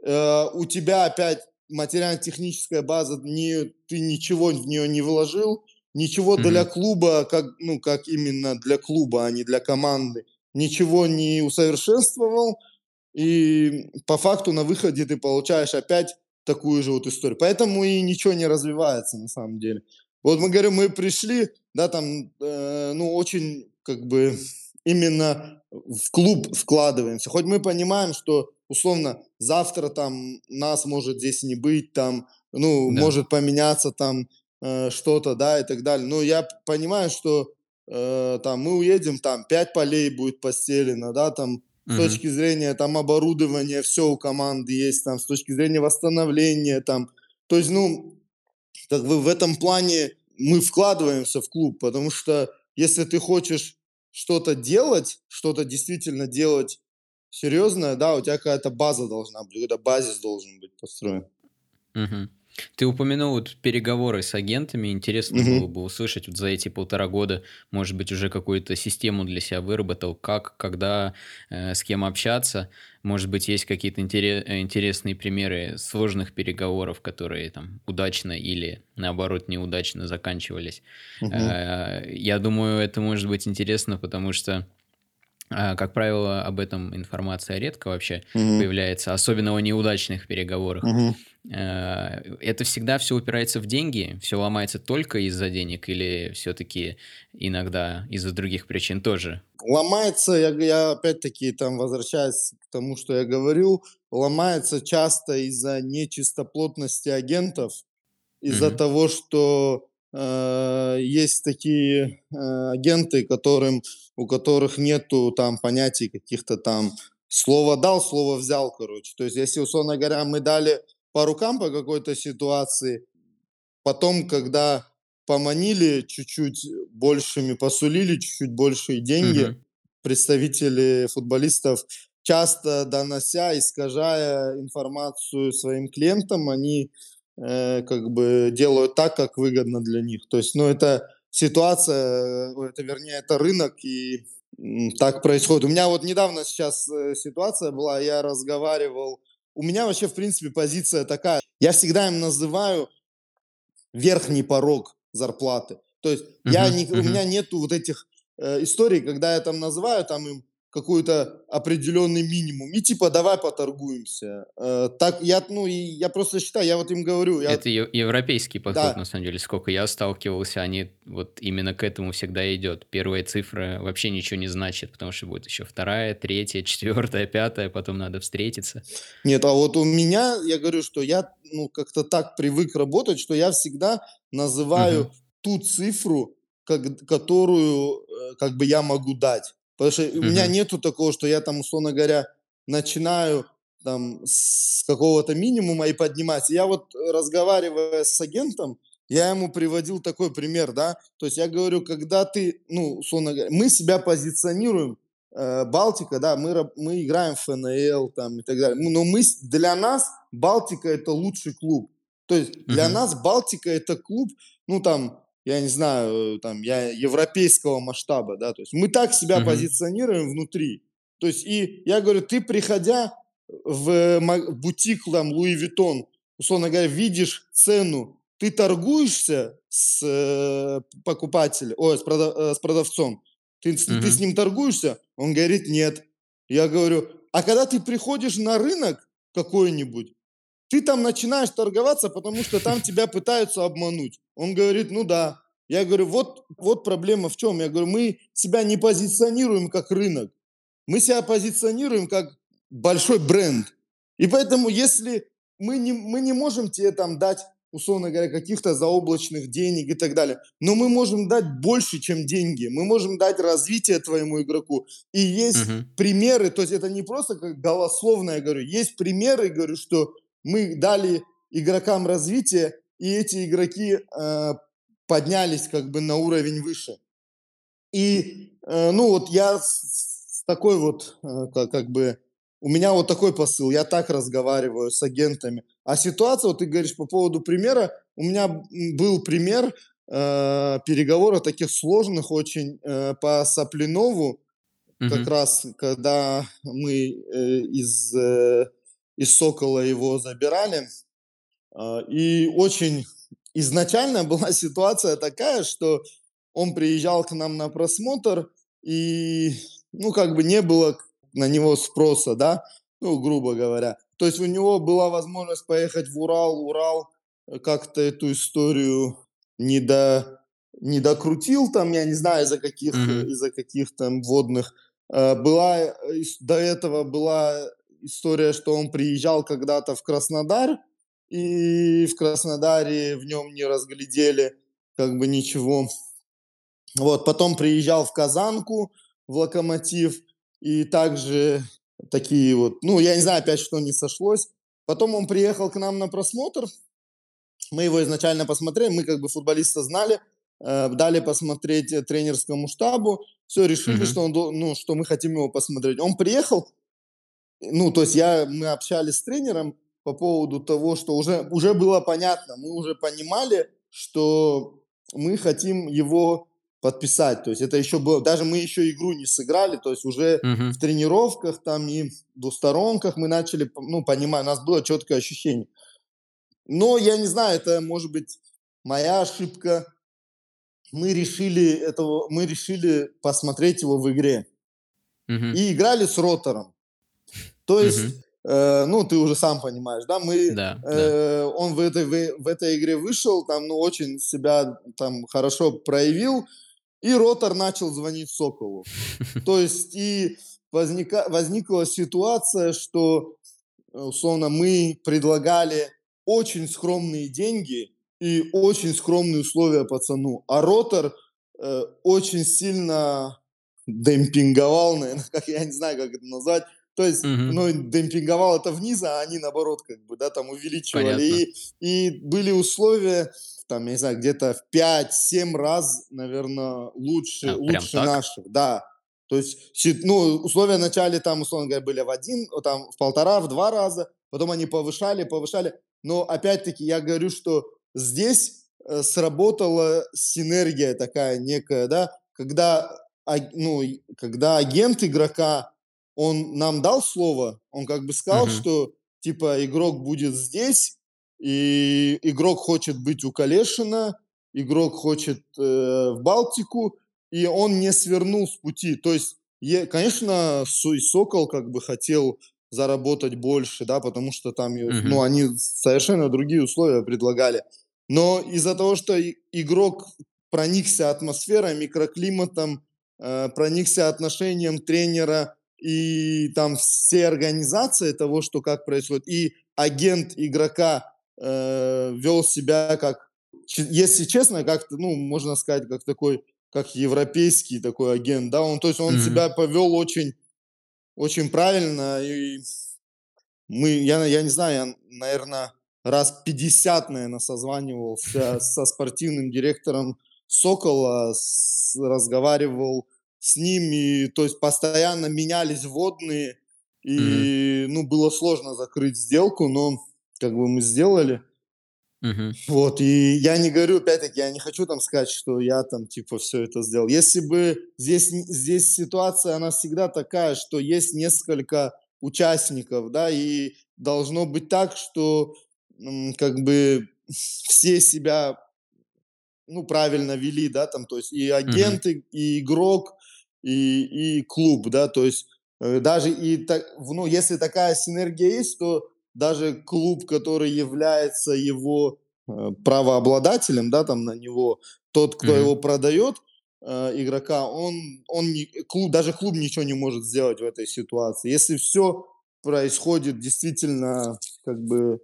э, у тебя опять материально-техническая база, не, ты ничего в нее не вложил, ничего для Мгм. клуба, как, ну, как именно для клуба, а не для команды, ничего не усовершенствовал, и по факту на выходе ты получаешь опять такую же вот историю. Поэтому и ничего не развивается на самом деле. Вот мы говорим, мы пришли, да, там, э, ну, очень как бы именно в клуб вкладываемся. Хоть мы понимаем, что условно завтра там нас может здесь не быть, там, ну, Да. может поменяться там э, что-то, да, и так далее. Но я понимаю, что э, там мы уедем, там пять полей будет постелено, да, там с точки зрения там оборудования все у команды есть, там с точки зрения восстановления, там, то есть, ну, как бы в этом плане мы вкладываемся в клуб, потому что если ты хочешь что-то делать, что-то действительно делать серьезное, да, у тебя какая-то база должна быть, какой-то базис должен быть построен. Мгм. Ты упомянул вот переговоры с агентами. Интересно Мгм. было бы услышать вот за эти полтора года, может быть, уже какую-то систему для себя выработал, как, когда, э, с кем общаться. Может быть, есть какие-то э, интересные примеры сложных переговоров, которые там удачно или наоборот неудачно заканчивались. Мгм. Э, Я думаю, это может быть интересно, потому что как правило, об этом информация редко вообще Мгм. появляется, особенно о неудачных переговорах. Э, Это всегда все упирается в деньги, все ломается только из-за денег или все-таки иногда из-за других причин тоже? Ломается, я, я опять-таки там возвращаясь к тому, что я говорил, ломается часто из-за нечистоплотности агентов, из-за Мгм. того, что э, есть такие э, агенты, которым, у которых нету там понятий каких-то там слово дал, слово взял, короче. То есть, если, условно говоря, мы дали по рукам по какой-то ситуации, потом, когда поманили чуть-чуть большими, посулили чуть-чуть большие деньги, Мгм. представители футболистов, часто донося, искажая информацию своим клиентам, они э, как бы делают так, как выгодно для них. То есть, ну, это ситуация, э, это, вернее, это рынок, и так происходит. У меня вот недавно сейчас э, ситуация была, я разговаривал, у меня вообще, в принципе, позиция такая, я всегда им называю верхний порог зарплаты. То есть я Мгм. не, у меня нету вот этих э, историй, когда я там называю там им какой-то определенный минимум и типа давай поторгуемся. Э, так я ну и я просто считаю, я вот им говорю, я Это европейский подход, на да, самом деле. Сколько я сталкивался, они вот именно к этому всегда идет. Первая цифра вообще ничего не значит, потому что будет еще вторая, третья, [laughs] четвертая, пятая, потом надо встретиться. нет, а вот у меня я говорю, что я ну как-то так привык работать, что я всегда называю Мгм. ту цифру, как- которую э, как бы я могу дать. Потому что у меня нету такого, что я там, условно говоря, начинаю там с какого-то минимума и подниматься. Я вот э, разговаривая с агентом, я ему приводил такой пример, да, то есть я говорю, когда ты, ну, условно говоря, мы себя позиционируем, э, Балтика, да, мы, мы играем в ФНЛ там и так далее, но мы, для нас Балтика это лучший клуб. То есть для Мгм. нас Балтика это клуб, ну там, я не знаю, э, там, я европейского масштаба, да, то есть мы так себя Мгм. позиционируем внутри. То есть и я говорю, ты приходя в бутик там Луи Виттон, условно говоря, видишь цену, ты торгуешься с э, покупателем, ой, с, прода- э, с продавцом, ты, с- ты с ним торгуешься? Он говорит, нет. Я говорю, а когда ты приходишь на рынок какой-нибудь, ты там начинаешь торговаться, потому что там тебя пытаются обмануть. Он говорит, ну да. Я говорю, вот, вот проблема в чем. Я говорю, мы себя не позиционируем как рынок. Мы себя позиционируем как большой бренд. И поэтому, если мы не, мы не можем тебе там дать условно говоря, каких-то заоблачных денег и так далее. Но мы можем дать больше, чем деньги. Мы можем дать развитие твоему игроку. И есть Мгм. примеры, то есть это не просто как голословно, я говорю, есть примеры, говорю, что мы дали игрокам развитие, и эти игроки э, поднялись как бы на уровень выше. И, э, ну, вот я с, с такой вот, э, как, как бы, у меня вот такой посыл, я так разговариваю с агентами. А ситуация, вот ты говоришь по поводу примера, у меня был пример э, переговоров таких сложных очень э, по Саплинову, как Мгм. раз когда мы э, из, э, из Сокола его забирали, а, И очень изначально [laughs] была ситуация такая, что он приезжал к нам на просмотр, и, ну, как бы не было на него спроса, да, ну, грубо говоря. То есть у него была возможность поехать в Урал, Урал э, как-то эту историю не, до, не докрутил там, я не знаю, из-за каких, Мгм. из-за каких там водных. Э, Была, э, до этого была история, что он приезжал когда-то в Краснодар, и в Краснодаре в нем не разглядели как бы ничего. Вот, потом приезжал в Казанку, в Локомотив, и также такие вот, ну, я не знаю опять, что не сошлось. Потом он приехал к нам на просмотр, мы его изначально посмотрели, мы как бы футболиста знали, э, дали посмотреть э, тренерскому штабу, все, решили, Мгм. что, он, ну, что мы хотим его посмотреть. Он приехал, ну, то есть я, мы общались с тренером по поводу того, что уже, уже было понятно, мы уже понимали, что мы хотим его подписать. То есть это еще было, даже мы еще игру не сыграли, то есть уже Мгм. в тренировках там и в двусторонках мы начали, ну, понимать, у нас было четкое ощущение. Но я не знаю, это может быть моя ошибка. Мы решили этого, мы решили посмотреть его в игре Мгм. и играли с ротором. То есть, Мгм. э, ну, ты уже сам понимаешь, да, мы, Да, да. э, он в этой, в, в этой игре вышел, там, ну, очень себя там хорошо проявил, и Ротор начал звонить Соколу. [laughs] То есть, и возника, возникла ситуация, что, э, условно, мы предлагали очень скромные деньги и очень скромные условия пацану, а Ротор э, очень сильно демпинговал, наверное, [laughs] как я не знаю, как это назвать. То есть, Мгм. ну, демпинговал это вниз, а они наоборот, как бы, да, там увеличивали. Понятно. И, и были условия, там, я не знаю, где-то в 5-7 раз, наверное, лучше, А, лучше наших, да. То есть, ну, условия вначале там, условно говоря, были в один, там, в полтора, в два раза, потом они повышали, повышали. Но опять-таки я говорю, что здесь э, сработала синергия такая некая, да, когда, а- ну, когда агент игрока, он нам дал слово, он как бы сказал, Мгм. что типа игрок будет здесь, и игрок хочет быть у Калешина, игрок хочет э, в Балтику, и он не свернул с пути. То есть, е- конечно, Су- и Сокол как бы хотел заработать больше, да, потому что там, и- ну, они совершенно другие условия предлагали. Но из-за того, что игрок проникся атмосферой, микроклиматом, э, проникся отношением тренера и там всей организации того, что как происходит, и агент игрока э, вел себя как, если честно, как ну, можно сказать, как такой, как европейский такой агент, да, он, то есть он Мгм. себя повел очень, очень правильно, и мы, я, я не знаю, я, наверное, раз 50, наверное, созванивался со спортивным директором Сокола, с- разговаривал с ними, то есть постоянно менялись водные, и, ну, было сложно закрыть сделку, но как бы мы сделали. Мгм. Вот, и я не говорю, опять-таки, я не хочу там сказать, что я там, типа, все это сделал. Если бы здесь, здесь ситуация, она всегда такая, что есть несколько участников, да, и должно быть так, что как бы все себя, ну, правильно вели, да, там, то есть и агенты, и игрок, и, и клуб, да, то есть э, даже и, так, ну, если такая синергия есть, то даже клуб, который является его э, правообладателем, да, там на него, тот, кто Мгм. его продает, э, игрока, он, он не, клуб, даже клуб ничего не может сделать в этой ситуации. Если все происходит действительно как бы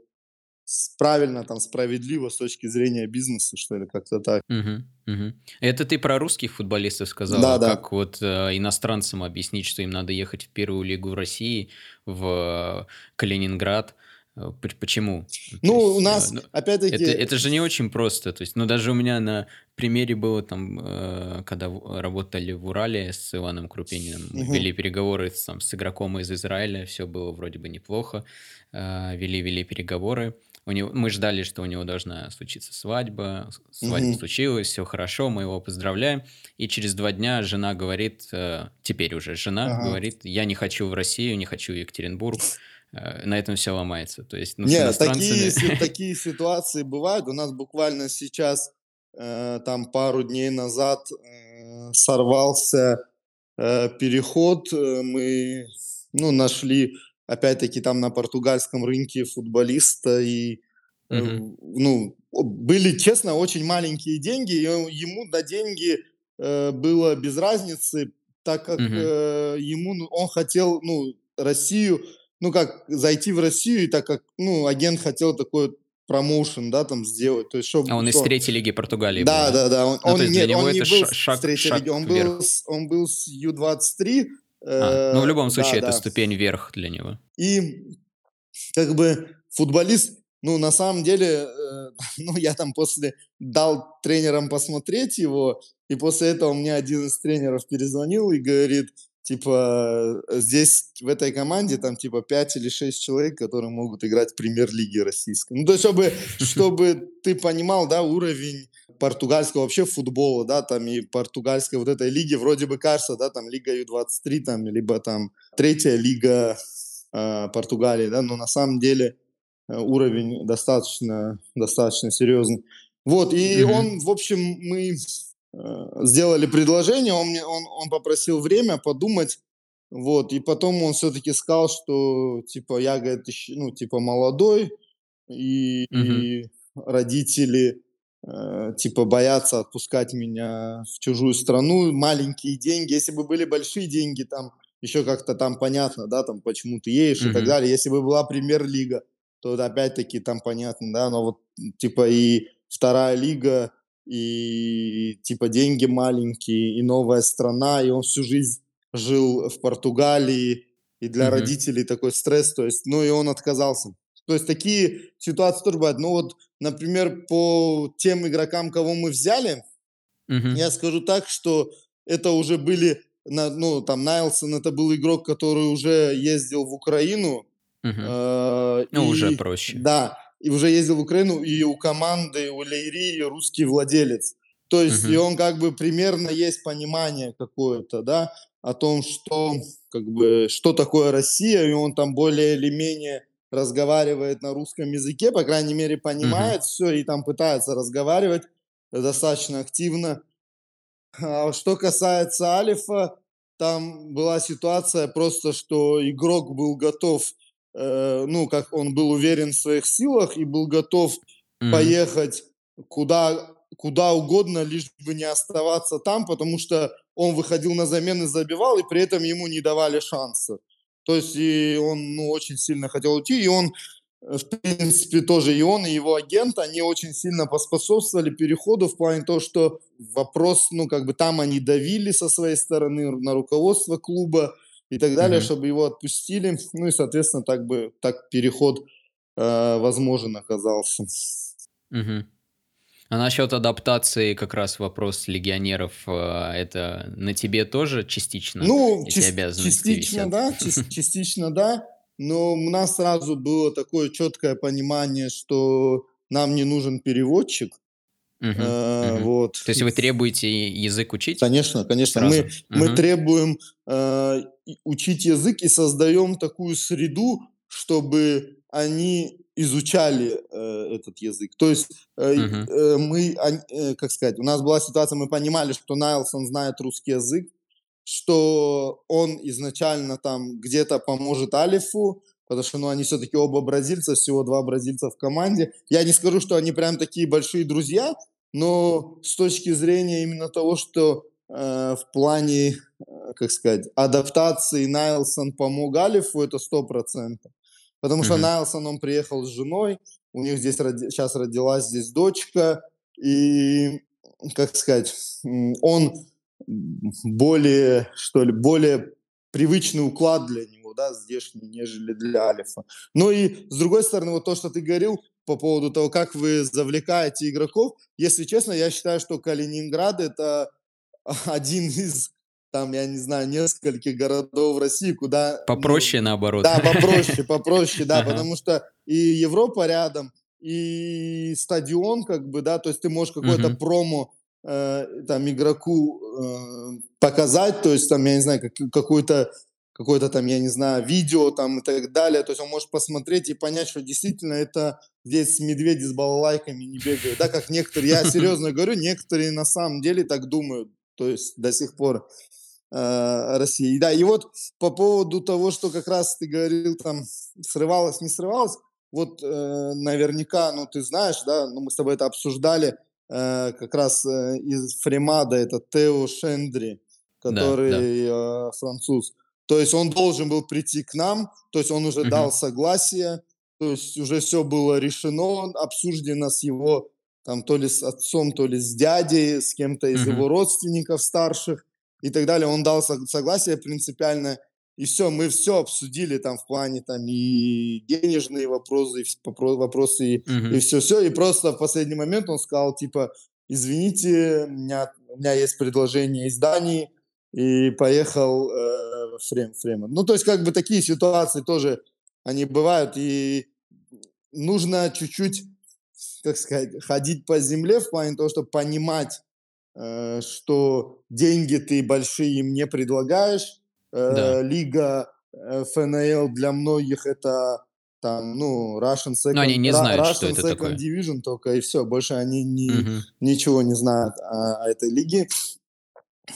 правильно, там, справедливо с точки зрения бизнеса, что ли, как-то так. Мгм, мгм. Это ты про русских футболистов сказал, Да, да. как вот э, иностранцам объяснить, что им надо ехать в первую лигу в России, в Калининград? Э, Почему? Ну, То Ну, у есть, э, нас, ну, это, опять-таки, это же не очень просто. То есть, ну, даже у меня на примере было там, э, когда работали в Урале с Иваном Крупениным, мы мгм, вели переговоры там, с игроком из Израиля, все было вроде бы неплохо, э, вели-вели переговоры. У него, мы ждали, что у него должна случиться свадьба, свадьба мгм. случилась, все хорошо, мы его поздравляем. И через два дня жена говорит, э, теперь уже жена Ага. говорит, я не хочу в Россию, не хочу в Екатеринбург. Э, На этом все ломается. То есть, ну, с Не, такие, си- [laughs] такие ситуации бывают. У нас буквально сейчас, э, там пару дней назад э, сорвался э, переход. Э, Мы, ну, нашли, опять-таки, там на португальском рынке футболиста и, Мгм. ну, были, честно, очень маленькие деньги, и ему на деньги э, было без разницы, так как Мгм. э, ему, ну, он хотел, ну, Россию, ну, как зайти в Россию, и так как, ну, агент хотел такой промоушен, да, там сделать, то есть, чтобы, А он из что, третьей лиги Португалии был, да, да? да, да, он, Ну, он- нет, он не был ша- с шаг, третьей лиги, шаг он вверх. был, с, он был с Ю-23, А, ну в э, любом да, случае это да, ступень вверх для него. и как бы футболист, ну, на самом деле, э, [laughs] ну, я там после дал тренерам посмотреть его, и после этого мне один из тренеров перезвонил и говорит, типа, э, здесь, в этой команде, там, типа, 5 или 6 человек, которые могут играть в премьер-лиге российской. Ну, то есть, чтобы, чтобы [laughs] ты понимал, да, уровень португальского вообще футбола, да, там, и португальской вот этой лиги, вроде бы кажется, да, там, Лига Ю-23, там, либо там третья лига э, Португалии, да, но на самом деле э, уровень достаточно, достаточно серьезный. Вот, и Мгм. он, в общем, мы сделали предложение, он, мне, он, он попросил время подумать, вот, и потом он все-таки сказал, что, типа, я, говорит, еще, ну, типа, молодой, и, Мгм. и родители, э, типа, боятся отпускать меня в чужую страну, маленькие деньги, если бы были большие деньги, там, еще как-то там понятно, да, там, почему ты едешь и так далее, если бы была премьер-лига, то опять-таки там понятно, да, но вот, типа, и вторая лига, и, типа, деньги маленькие, и новая страна, и он всю жизнь жил в Португалии, и для Мгм. родителей такой стресс, то есть, ну, и он отказался. То есть такие ситуации тоже бывают. Ну, вот, например, по тем игрокам, кого мы взяли, Мгм. я скажу так, что это уже были, ну, там, Найлсон, это был игрок, который уже ездил в Украину, Мгм. э, Ну, уже и, проще. да, и уже ездил в Украину, и у команды, у Лейри русский владелец. То есть, и Мгм. он как бы примерно есть понимание какое-то, да, о том, что, как бы, что такое Россия, и он там более или менее разговаривает на русском языке, по крайней мере, понимает все, и там пытается разговаривать достаточно активно. А что касается Алифа, там была ситуация просто, что игрок был готов, э, ну, как он был уверен в своих силах и был готов Мгм. поехать куда, куда угодно, лишь бы не оставаться там, потому что он выходил на замены, забивал, и при этом ему не давали шанса. То есть и он ну, очень сильно хотел уйти, и он, э, в принципе, тоже и он, и его агент, они очень сильно поспособствовали переходу в плане того, что вопрос, ну, как бы там они давили со своей стороны на руководство клуба и так далее, Мгм. чтобы его отпустили. [laughs] Ну и, соответственно, так бы так переход э, возможен оказался. Мгм. А насчет адаптации как раз вопрос легионеров, э, это на тебе тоже частично Ну, обязанности частично висят? да, [laughs] час- частично да, но у нас сразу было такое четкое понимание, что нам не нужен переводчик. Мгм. Э, Мгм. вот. То есть вы требуете язык учить Конечно, конечно. сразу? Мы, мы Мгм. требуем э, учить язык и создаем такую среду, чтобы они изучали э, этот язык. То есть э, Мгм. э, мы, э, как сказать, у нас была ситуация, мы понимали, что Найлсон знает русский язык, что он изначально там где-то поможет Алифу, потому что, ну, они все-таки оба бразильца, всего два бразильца в команде. Я не скажу, что они прям такие большие друзья, но с точки зрения именно того, что в плане, э, как сказать, адаптации Найлсон помог Алифу, это сто процентов. Потому что Мгм. Найлсон, он приехал с женой, у них здесь роди щас родилась здесь дочка, и, как сказать, он, более, что ли, более привычный уклад для него, да, здешний, нежели для Алифа. Ну и, с другой стороны, вот то, что ты говорил по поводу того, как вы завлекаете игроков. Если честно, я считаю, что Калининград- это [laughs] один из, там, я не знаю, нескольких городов России, куда, ну Попроще, наоборот. Да, попроще [laughs] попроще, да, потому что и Европа рядом, и стадион, как бы, да, то есть ты можешь какое-то промо, э, там игроку, э, показать, то есть там, я не знаю, как какую-то какое-то там, я не знаю, видео там и так далее. То есть он может посмотреть и понять, что действительно это здесь медведи с балалайками не бегают, да, как некоторые. Я [laughs] серьезно говорю, некоторые на самом деле так думают, то есть до сих пор, э, России. Да, и вот по поводу того, что как раз ты говорил, там срывалось, не срывалось. Вот, э, наверняка, ну, ты знаешь, да, ну, мы с тобой это обсуждали, э, как раз, э, из Фремада, это Тео Шендри, Да, да. который, э, француз. То есть он должен был прийти к нам, то есть он уже Мгм. дал согласие, то есть уже всё было решено, обсуждено с его, там, то ли с отцом, то ли с дядей, с кем-то из Мгм. его родственников старших и так далее. Он дал сог согласие принципиальное, и всё, мы всё обсудили там в плане там и денежные вопросы, и вопросы, и и Мгм. всё-всё. И просто в последний момент он сказал типа: "Извините, у меня у меня есть предложение из Дании". И поехал, э, Фрем Фремонт. Ну, то есть как бы такие ситуации тоже, они бывают, и нужно чуть-чуть, как сказать, ходить по земле в плане того, чтоб понимать, э, что деньги ты большие им не предлагаешь. Да. Э, лига, э, ФНЛ для многих- это там, ну, Russian Но они second не Ра знают, что Russian это second такое. division тока, и всё. Больше они ни Мгм. ничего не знают о о этой лиге.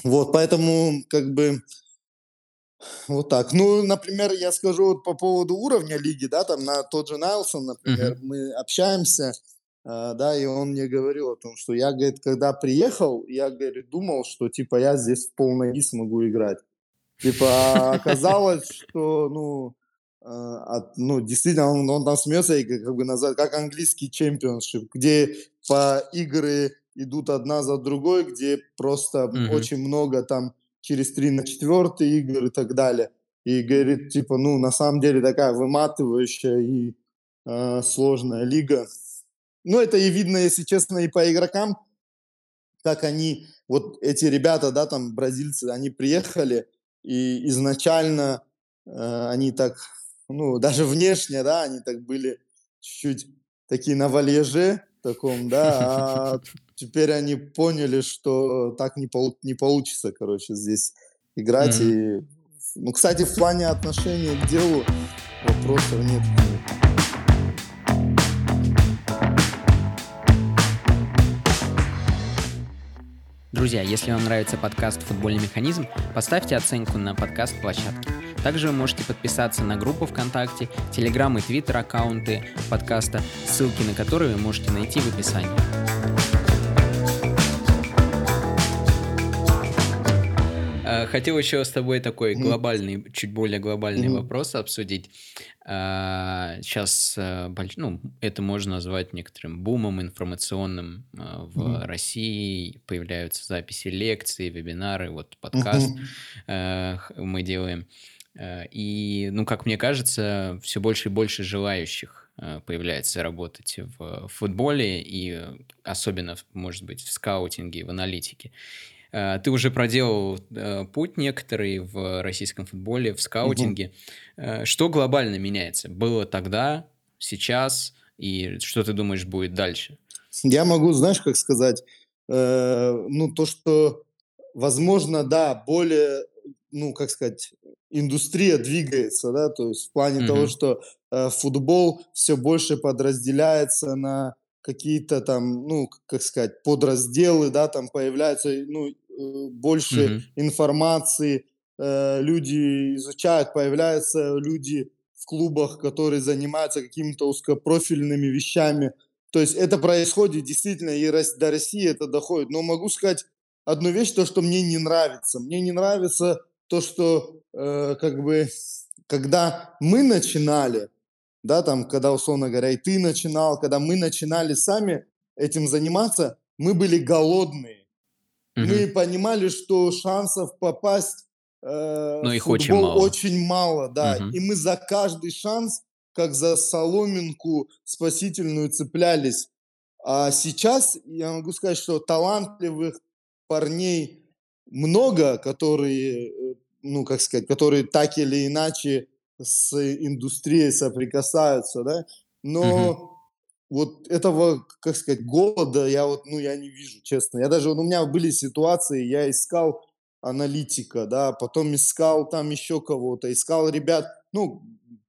Вот, поэтому как бы вот так. Ну, например, я скажу вот по поводу уровня лиги, да, там на тот же Найлсон, например, Мгм. мы общаемся, э, да, и он мне говорил о том, что я, говорит, когда приехал, я, говорит, думал, что типа я здесь в пол ноги смогу играть. Типа, а оказалось, что, ну, э, от ну, действительно, он он там смеется и как бы называет, как английский чемпионшип, где по игры идут одна за другой, где просто, Мгм. очень много там через 3 на 4 игр и так далее. И говорит, типа, ну, на самом деле такая выматывающая и, э, сложная лига. Ну, это и видно, если честно, и по игрокам. Как они, вот эти ребята, да, там бразильцы, они приехали, и изначально, э, они так, ну, даже внешне, да, они так были чуть-чуть такие на вальяже таком, да, а теперь они поняли, что так не полу не получится, короче, здесь играть. Мгм. И, ну, кстати, в плане отношения к делу вопросов нет Друзья, если вам нравится подкаст "Футбольный механизм", поставьте оценку на подкаст-площадке. Также вы можете подписаться на группу ВКонтакте, Телеграм и Твиттер аккаунты подкаста, ссылки на которые вы можете найти в описании. Хотел еще с тобой такой глобальный, чуть более глобальный вопрос обсудить. Щас, э, больш ну, это можно назвать некоторым бумом информационным, э, в. России. Появляются записи лекций, вебинары, вот подкаст, э, мы делаем. Э, и, ну, как мне кажется, всё больше и больше желающих, э, появляется работать в футболе и, э, особенно, может быть, в скаутинге, в аналитике. Э, ты уже проделал, э, путь некоторый в российском футболе, в скаутинге. Э, что глобально меняется? Было тогда, сейчас, и что ты думаешь будет дальше? Я могу, знаешь, как сказать, э, ну, то, что, возможно, да, более, ну, как сказать, индустрия двигается, да, то есть в плане того, Мгм. что, э, футбол всё больше подразделяется на какие-то там, ну, как сказать, подразделы, да, там появляются, ну, больше Мгм. информации, э, люди изучают, появляются люди в клубах, которые занимаются какими-то узкопрофильными вещами. То есть это происходит действительно, и до России это доходит. Но могу сказать одну вещь, то, что мне не нравится. Мне не нравится то, что, э, как бы, когда мы начинали да, там, когда, условно говоря, и ты начинал, когда мы начинали сами этим заниматься, мы были голодные. Мгм. Мы понимали, что шансов попасть э, Но в их очень футбол мало. очень мало, да. Мгм. И мы за каждый шанс, как за соломинку спасительную, цеплялись. А сейчас я могу сказать, что талантливых парней много, которые, э, ну, как сказать, которые так или иначе с индустрией соприкасаются, да. Но вот этого, как сказать, голода я вот, ну, я не вижу, честно. Я даже, вот у меня были ситуации, я искал аналитика, да, потом искал там еще кого-то, искал ребят, ну,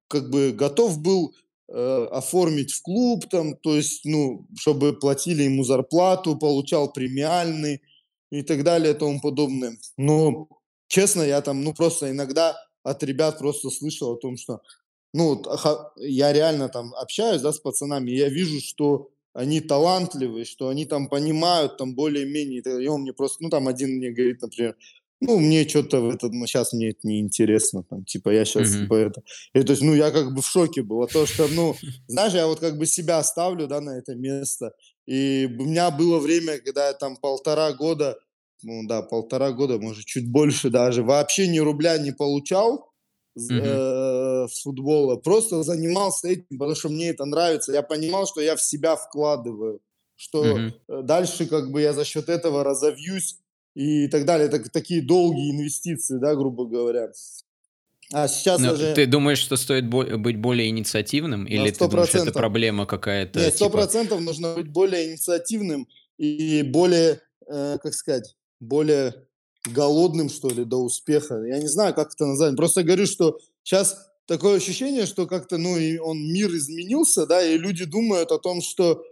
как бы готов был э, оформить в клуб там, то есть, ну, чтобы платили ему зарплату, получал премиальный и так далее и тому подобное. Но, честно, я там, ну, просто иногда от ребят просто слышал о том, что ну, я реально там общаюсь, да, с пацанами, я вижу, что они талантливые, что они там понимают, там более-менее, и он мне просто, ну, там один мне говорит, например, ну, мне что-то в этот, ну, сейчас мне это не интересно, там, типа, я сейчас, Мгм. типа, это, и, то есть, ну, я как бы в шоке был, а то, что, ну, [laughs] знаешь, я вот как бы себя ставлю, да, на это место, и у меня было время, когда я там полтора года, ну, да, полтора года, может, чуть больше даже, вообще ни рубля не получал, Мгм. э, с футбола. Просто занимался этим, потому что мне это нравится. Я понимал, что я в себя вкладываю, что э, дальше как бы я за счет этого разовьюсь и так далее. Это к- такие долгие инвестиции, да, грубо говоря. А сейчас Но уже ты думаешь, что стоит бо- быть более инициативным, или ты думаешь, это процентов. проблема какая-то, Нет, сто типа... процентов нужно быть более инициативным и более, э, как сказать, более голодным, что ли, до успеха. Я не знаю, как это назвать. Просто говорю, что сейчас такое ощущение, что как-то, ну, и он, мир изменился, да, и люди думают о том, что,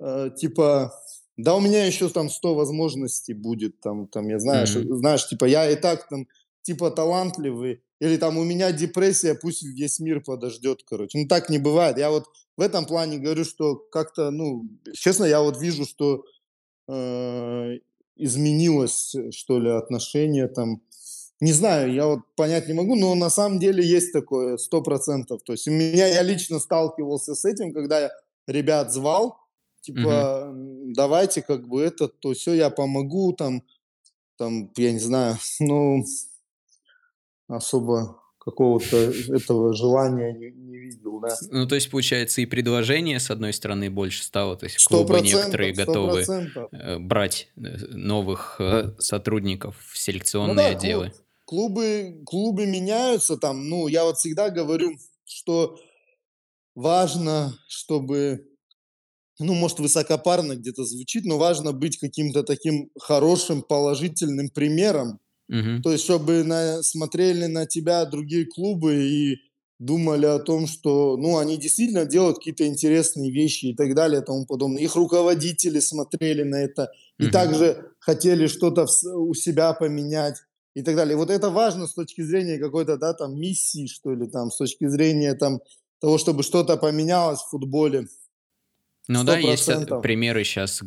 э, типа, да у меня еще там 100 возможностей будет, там, там, я знаю, что- Мгм. знаешь, типа, я и так там, типа, талантливый, или там у меня депрессия, пусть весь мир подождет, короче. Ну, так не бывает. Я вот в этом плане говорю, что как-то, ну, честно, я вот вижу, что э, изменилось, э, что ли, отношение там. Не знаю, я вот понять не могу, но на самом деле есть такое, сто процентов. То есть у меня, я лично сталкивался с этим, когда я ребят звал, типа, м, давайте как бы это, то все, я помогу, там, там, я не знаю, [laughs] ну, особо какого-то этого желания не, не видел, да. Ну, то есть, получается, и предложение, с одной стороны, больше стало, то есть клубы некоторые готовы процентов. э, брать э, новых э, сотрудников в Ну селекционные да, отделы. клу- клубы, клубы меняются там. Ну, я вот всегда говорю, что важно, чтобы, ну, может, высокопарно где-то звучит, но важно быть каким-то таким хорошим, положительным примером. Мгм. То есть, чтобы на- смотрели на тебя другие клубы и думали о том, что, ну, они действительно делают какие-то интересные вещи и так далее и тому подобное. Их руководители смотрели на это и также хотели что-то у себя поменять и так далее. Вот это важно с точки зрения какой-то, да, там, миссии, что ли, там, с точки зрения, там, того, чтобы что-то поменялось в футболе. Ну Сто да, есть э, примеры сейчас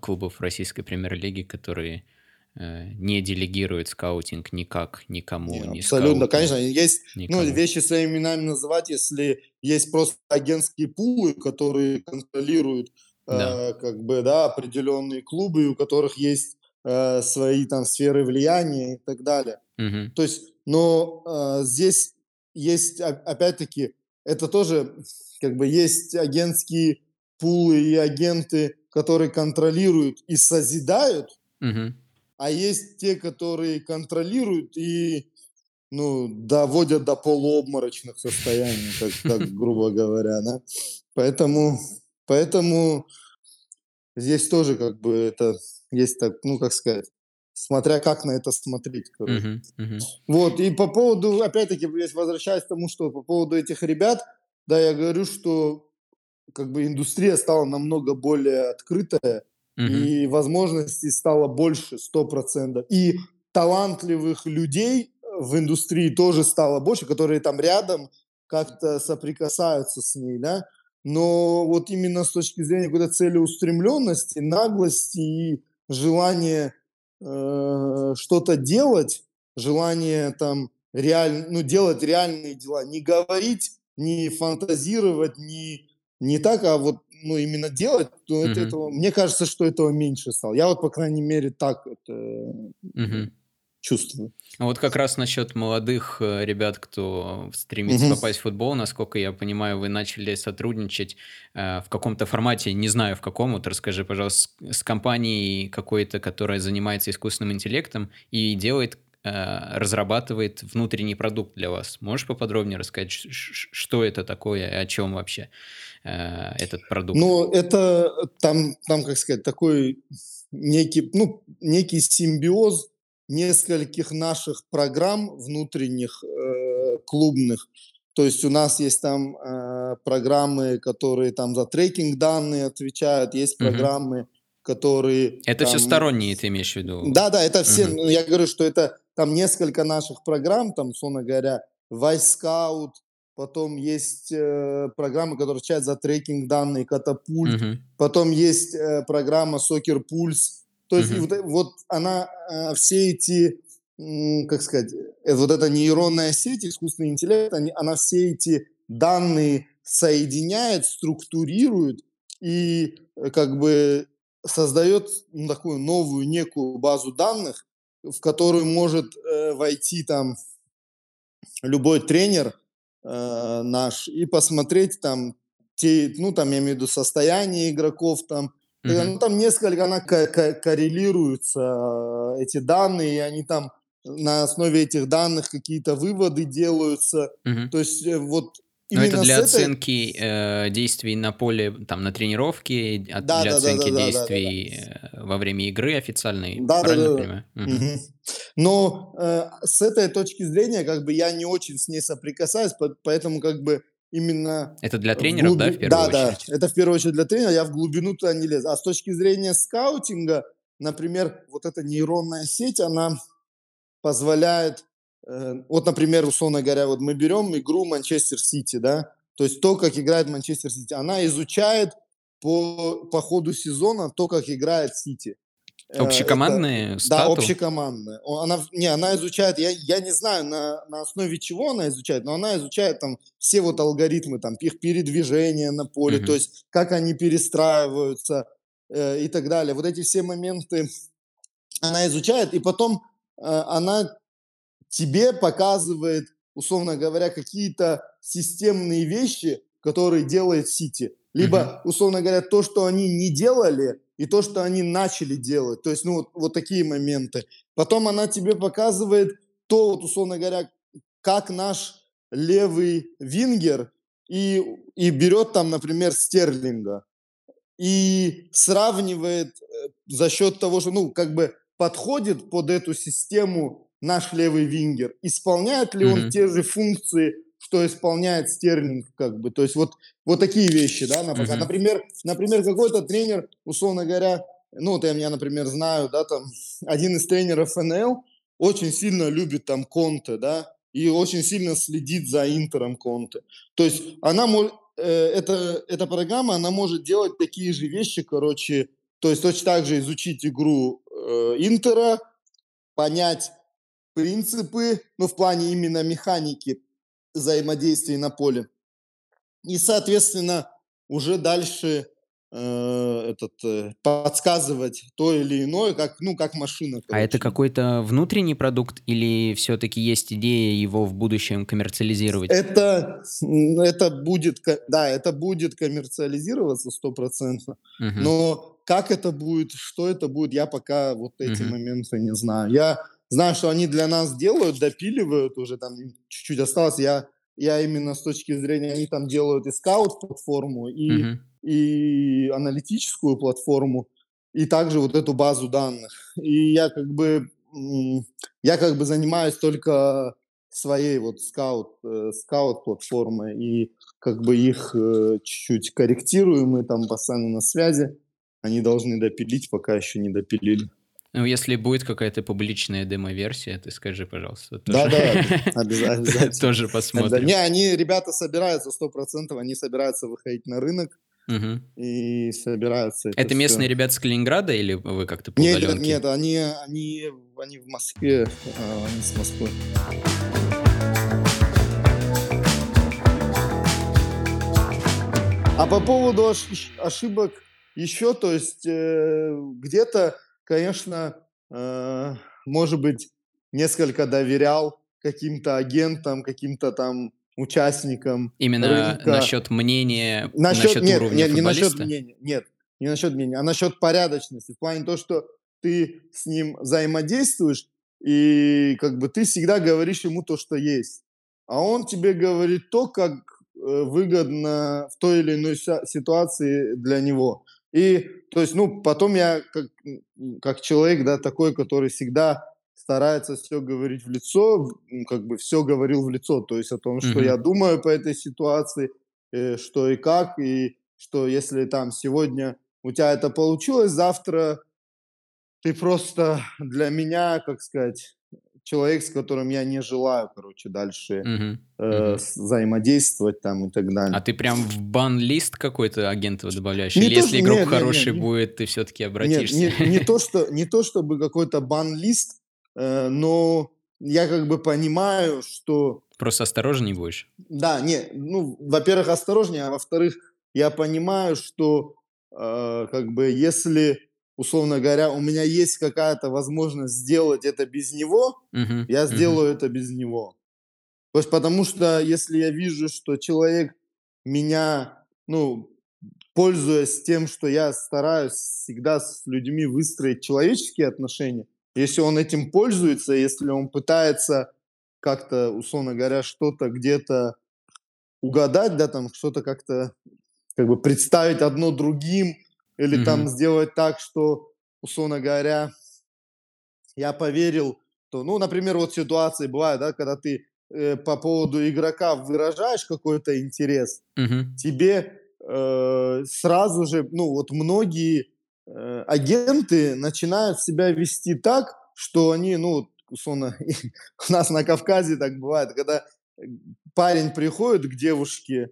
клубов российской премьер-лиги, которые э, не делегируют скаутинг никак никому, Не, ни абсолютно, скауту, конечно, есть, ну, вещи своими именами называть, если есть просто агентские пулы, которые контролируют, Да. э, как бы, да, определенные клубы, у которых есть э, свои там сферы влияния и так далее. Мгм. То есть, но э, здесь есть, опять-таки, это тоже, как бы, есть агентские пулы и агенты, которые контролируют и созидают, Мгм. А есть те, которые контролируют и, ну, доводят до полуобморочных состояний, как, как [laughs] грубо говоря, да. Поэтому, поэтому здесь тоже как бы это есть так, ну, как сказать, смотря как на это смотреть, короче. Мгм. Мгм. Вот, и по поводу, опять-таки, возвращаясь к тому, что по поводу этих ребят, да, я говорю, что как бы индустрия стала намного более открытая, Мгм. и возможностей стало больше, сто процентов. И талантливых людей в индустрии тоже стало больше, которые там рядом как-то соприкасаются с ней, да. Но вот именно с точки зрения какой-то целеустремленности, наглости и желания э, что-то делать, желание там реаль, ну, делать реальные дела, не говорить не фантазировать, не, не так, а вот ну, именно делать, то это, этого, мне кажется, что этого меньше стало. Я вот, по крайней мере, так это Мгм. чувствую. А вот как раз насчет молодых э, ребят, кто стремится Мгм. попасть в футбол, насколько я понимаю, вы начали сотрудничать э, в каком-то формате, не знаю в каком, вот расскажи, пожалуйста, с, с компанией какой-то, которая занимается искусственным интеллектом и делает, разрабатывает внутренний продукт для вас. Можешь поподробнее рассказать, что это такое и о чем вообще э, этот продукт? Ну, это там, там, как сказать, такой некий, ну, некий симбиоз нескольких наших программ внутренних э, клубных. То есть у нас есть там э, программы, которые там за трекинг данные отвечают, есть Мгм. программы, которые Это все там- сторонние, ты имеешь в виду? Да, да, это все. Ну, Я говорю, что это там несколько наших программ, там, условно говоря, Vice Scout, потом есть э, программы, которые отвечают за трекинг данные, катапульт, Мгм. потом есть э, программа Soccer Pulse. То есть Мгм. вот, э- вот она, э, все эти, м, как сказать, э, вот эта нейронная сеть, искусственный интеллект, они, она все эти данные соединяет, структурирует и э, как бы создает ну, такую новую некую базу данных, в которую может э, войти там любой тренер э, наш и посмотреть там те, ну там я имею в виду состояние игроков там, Мгм. ну там несколько она ко- ко- коррелируются э, эти данные, и они там на основе этих данных какие-то выводы делаются. Мгм. То есть э, вот Но это именно для этой- оценки э, действий на поле, там, на тренировке, Да, для да, да, оценки да, да, да, действий э, во время игры официальной, Да, да, правильно да, да. понимаю? Мгм. Мгм. Но э, с этой точки зрения, как бы я не очень с ней соприкасаюсь, по- поэтому как бы именно Это для тренеров, да, глуби- в первую да, очередь? Да, это в первую очередь для тренера, я в глубину туда не лезу. А с точки зрения скаутинга, например, вот эта нейронная сеть, она позволяет, вот, например, условно говоря, вот мы берем игру Манчестер Сити, да, то есть то, как играет Манчестер Сити, она изучает по, по ходу сезона то, как играет Сити. Э, Общекомандные это- стату? Да, общекомандная. О, Она, не, она изучает, я, я не знаю, на, на основе чего она изучает, но она изучает там все вот алгоритмы, там, их передвижения на поле, Мгм. то есть как они перестраиваются э, и так далее. Вот эти все моменты она изучает, и потом э, она тебе показывает, условно говоря, какие-то системные вещи, которые делает Сити. Либо, условно говоря, то, что они не делали, и то, что они начали делать. То есть, ну, вот, вот такие моменты. Потом она тебе показывает то, вот, условно говоря, как наш левый вингер и, и берет там, например, Стерлинга и сравнивает э, за счет того, что, ну, как бы подходит под эту систему наш левый вингер, исполняет ли он Мгм. те же функции, что исполняет Стерлинг, как бы, то есть вот, вот такие вещи, да. Мгм. Например, например, какой-то тренер, условно говоря, ну, вот я, я, например, знаю, да, там, один из тренеров НЛ очень сильно любит там Конте, да, и очень сильно следит за Интером Конте. То есть она может, эта, эта программа, она может делать такие же вещи, короче, то есть точно так же изучить игру э, Интера, понять принципы, ну, в плане именно механики взаимодействия на поле. И, соответственно, уже дальше э, этот, э, подсказывать то или иное, как, ну, как машина. А это короче. какой-то внутренний продукт или все-таки есть идея его в будущем коммерциализировать? Это, это будет, да, это будет коммерциализироваться стопроцентно, Мгм. но как это будет, что это будет, я пока вот эти Мгм. моменты не знаю. Я знаю, что они для нас делают, допиливают уже, там чуть-чуть осталось. Я, я именно с точки зрения, они там делают и скаут-платформу, и, Мгм. и аналитическую платформу, и также вот эту базу данных. И я как бы, я как бы занимаюсь только своей вот скаут, э, скаут-платформой, и как бы их э, чуть-чуть корректируем, мы там постоянно на связи. Они должны допилить, пока еще не допилили. Ну, если будет какая-то публичная демо-версия, ты скажи, пожалуйста. тоже. Да-да, [laughs] обяза- обязательно. Тоже Да, посмотрим. Не, они, ребята, собираются сто процентов, они собираются выходить на рынок и собираются. Это местные ребята с Калининграда или вы как-то по Нет, нет, удаленке? нет, они, они, они в Москве, а, они с Москвы. А по поводу ошибок еще, то есть э, где-то, конечно, э, может быть, несколько доверял каким-то агентам, каким-то там участникам Именно рынка. насчет мнения, Насчет, насчет нет, уровня нет, не насчет мнения, нет, не насчет мнения, а насчет порядочности. В плане того, что ты с ним взаимодействуешь, и как бы ты всегда говоришь ему то, что есть. А он тебе говорит то, как э, выгодно в той или иной ситуации для него. И, то есть, ну, потом я как, как человек, да, такой, который всегда старается все говорить в лицо, как бы все говорил в лицо, то есть о том, что Мгм. я думаю по этой ситуации, э, что и как, и что если там сегодня у тебя это получилось, завтра ты просто для меня, как сказать, человек, с которым я не желаю, короче, дальше Мгм. э, Мгм. взаимодействовать там и так далее. А ты прям в бан-лист какой-то агентов добавляешь? Не Или то, если игрок нет, нет, хороший нет, не- будет, ты все-таки Нет, обратишься? не, не [laughs] то, что, не то чтобы какой-то бан-лист, э, но я как бы понимаю, что Просто осторожней будешь? Да, не, ну, во-первых, осторожнее, а во-вторых, я понимаю, что э, как бы если, условно говоря, у меня есть какая-то возможность сделать это без него, Мгм. я сделаю это без него. То есть потому что если я вижу, что человек меня, ну, пользуясь тем, что я стараюсь всегда с людьми выстроить человеческие отношения, если он этим пользуется, если он пытается как-то, условно говоря, что-то где-то угадать, да, там что-то как-то как бы представить одно другим, или Мгм. там сделать так, что, условно говоря, я поверил, то, ну, например, вот ситуации бывают, да, когда ты э, по поводу игрока выражаешь какой-то интерес, Мгм. тебе э, сразу же, ну, вот многие э, агенты начинают себя вести так, что они, ну, условно, [laughs] у нас на Кавказе так бывает, когда э, парень приходит к девушке,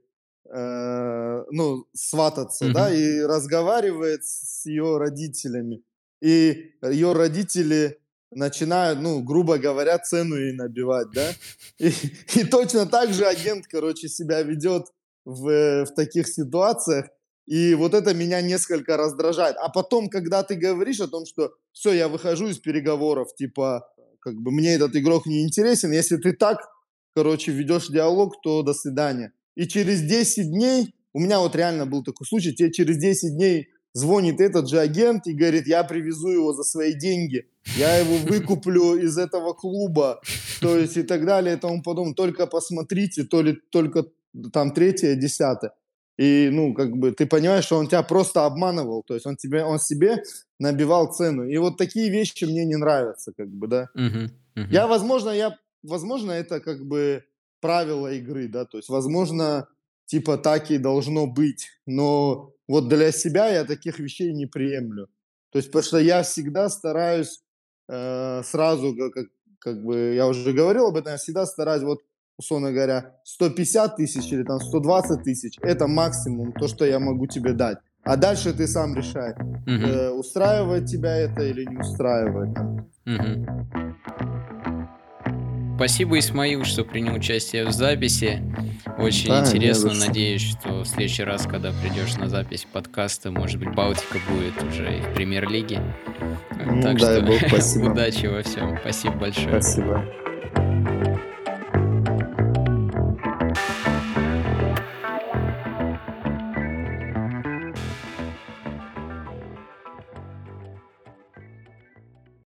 э, ну, свататься, да, Мгм. и разговаривает с ее родителями. И ее родители начинают, ну, грубо говоря, цену ей набивать, да. [laughs] И, и точно так же агент, короче, себя ведет в, э, в таких ситуациях. И вот это меня несколько раздражает. А потом, когда ты говоришь о том, что все, я выхожу из переговоров, типа, как бы мне этот игрок не интересен, если ты так, короче, ведешь диалог, то до свидания. И через 10 дней, у меня вот реально был такой случай, тебе через 10 дней звонит этот же агент и говорит, я привезу его за свои деньги, я его выкуплю [laughs] из этого клуба, то есть и так далее и тому подобное. Только посмотрите, то ли только там третье, десятое. И, ну, как бы, ты понимаешь, что он тебя просто обманывал, то есть он, тебе, он себе набивал цену. И вот такие вещи мне не нравятся, как бы, да. Мгм. Мгм. Я, возможно, я, возможно, это как бы правило игры, да, то есть, возможно, типа так и должно быть, но вот для себя я таких вещей не приемлю. То есть, потому что я всегда стараюсь э, сразу, как, как, бы, я уже говорил об этом, я всегда стараюсь, вот, условно говоря, 150 тысяч или там 120 тысяч, это максимум, то, что я могу тебе дать. А дальше ты сам решай, Мгм. э, устраивает тебя это или не устраивает. там. Спасибо, Исмаил, что принял участие в записи. Очень Да, интересно. Надеюсь, что в следующий раз, когда придешь на запись подкаста, может быть, Балтика будет уже и в премьер-лиге. Ну, так дай что бог, [laughs] удачи во всем. Спасибо большое. Спасибо.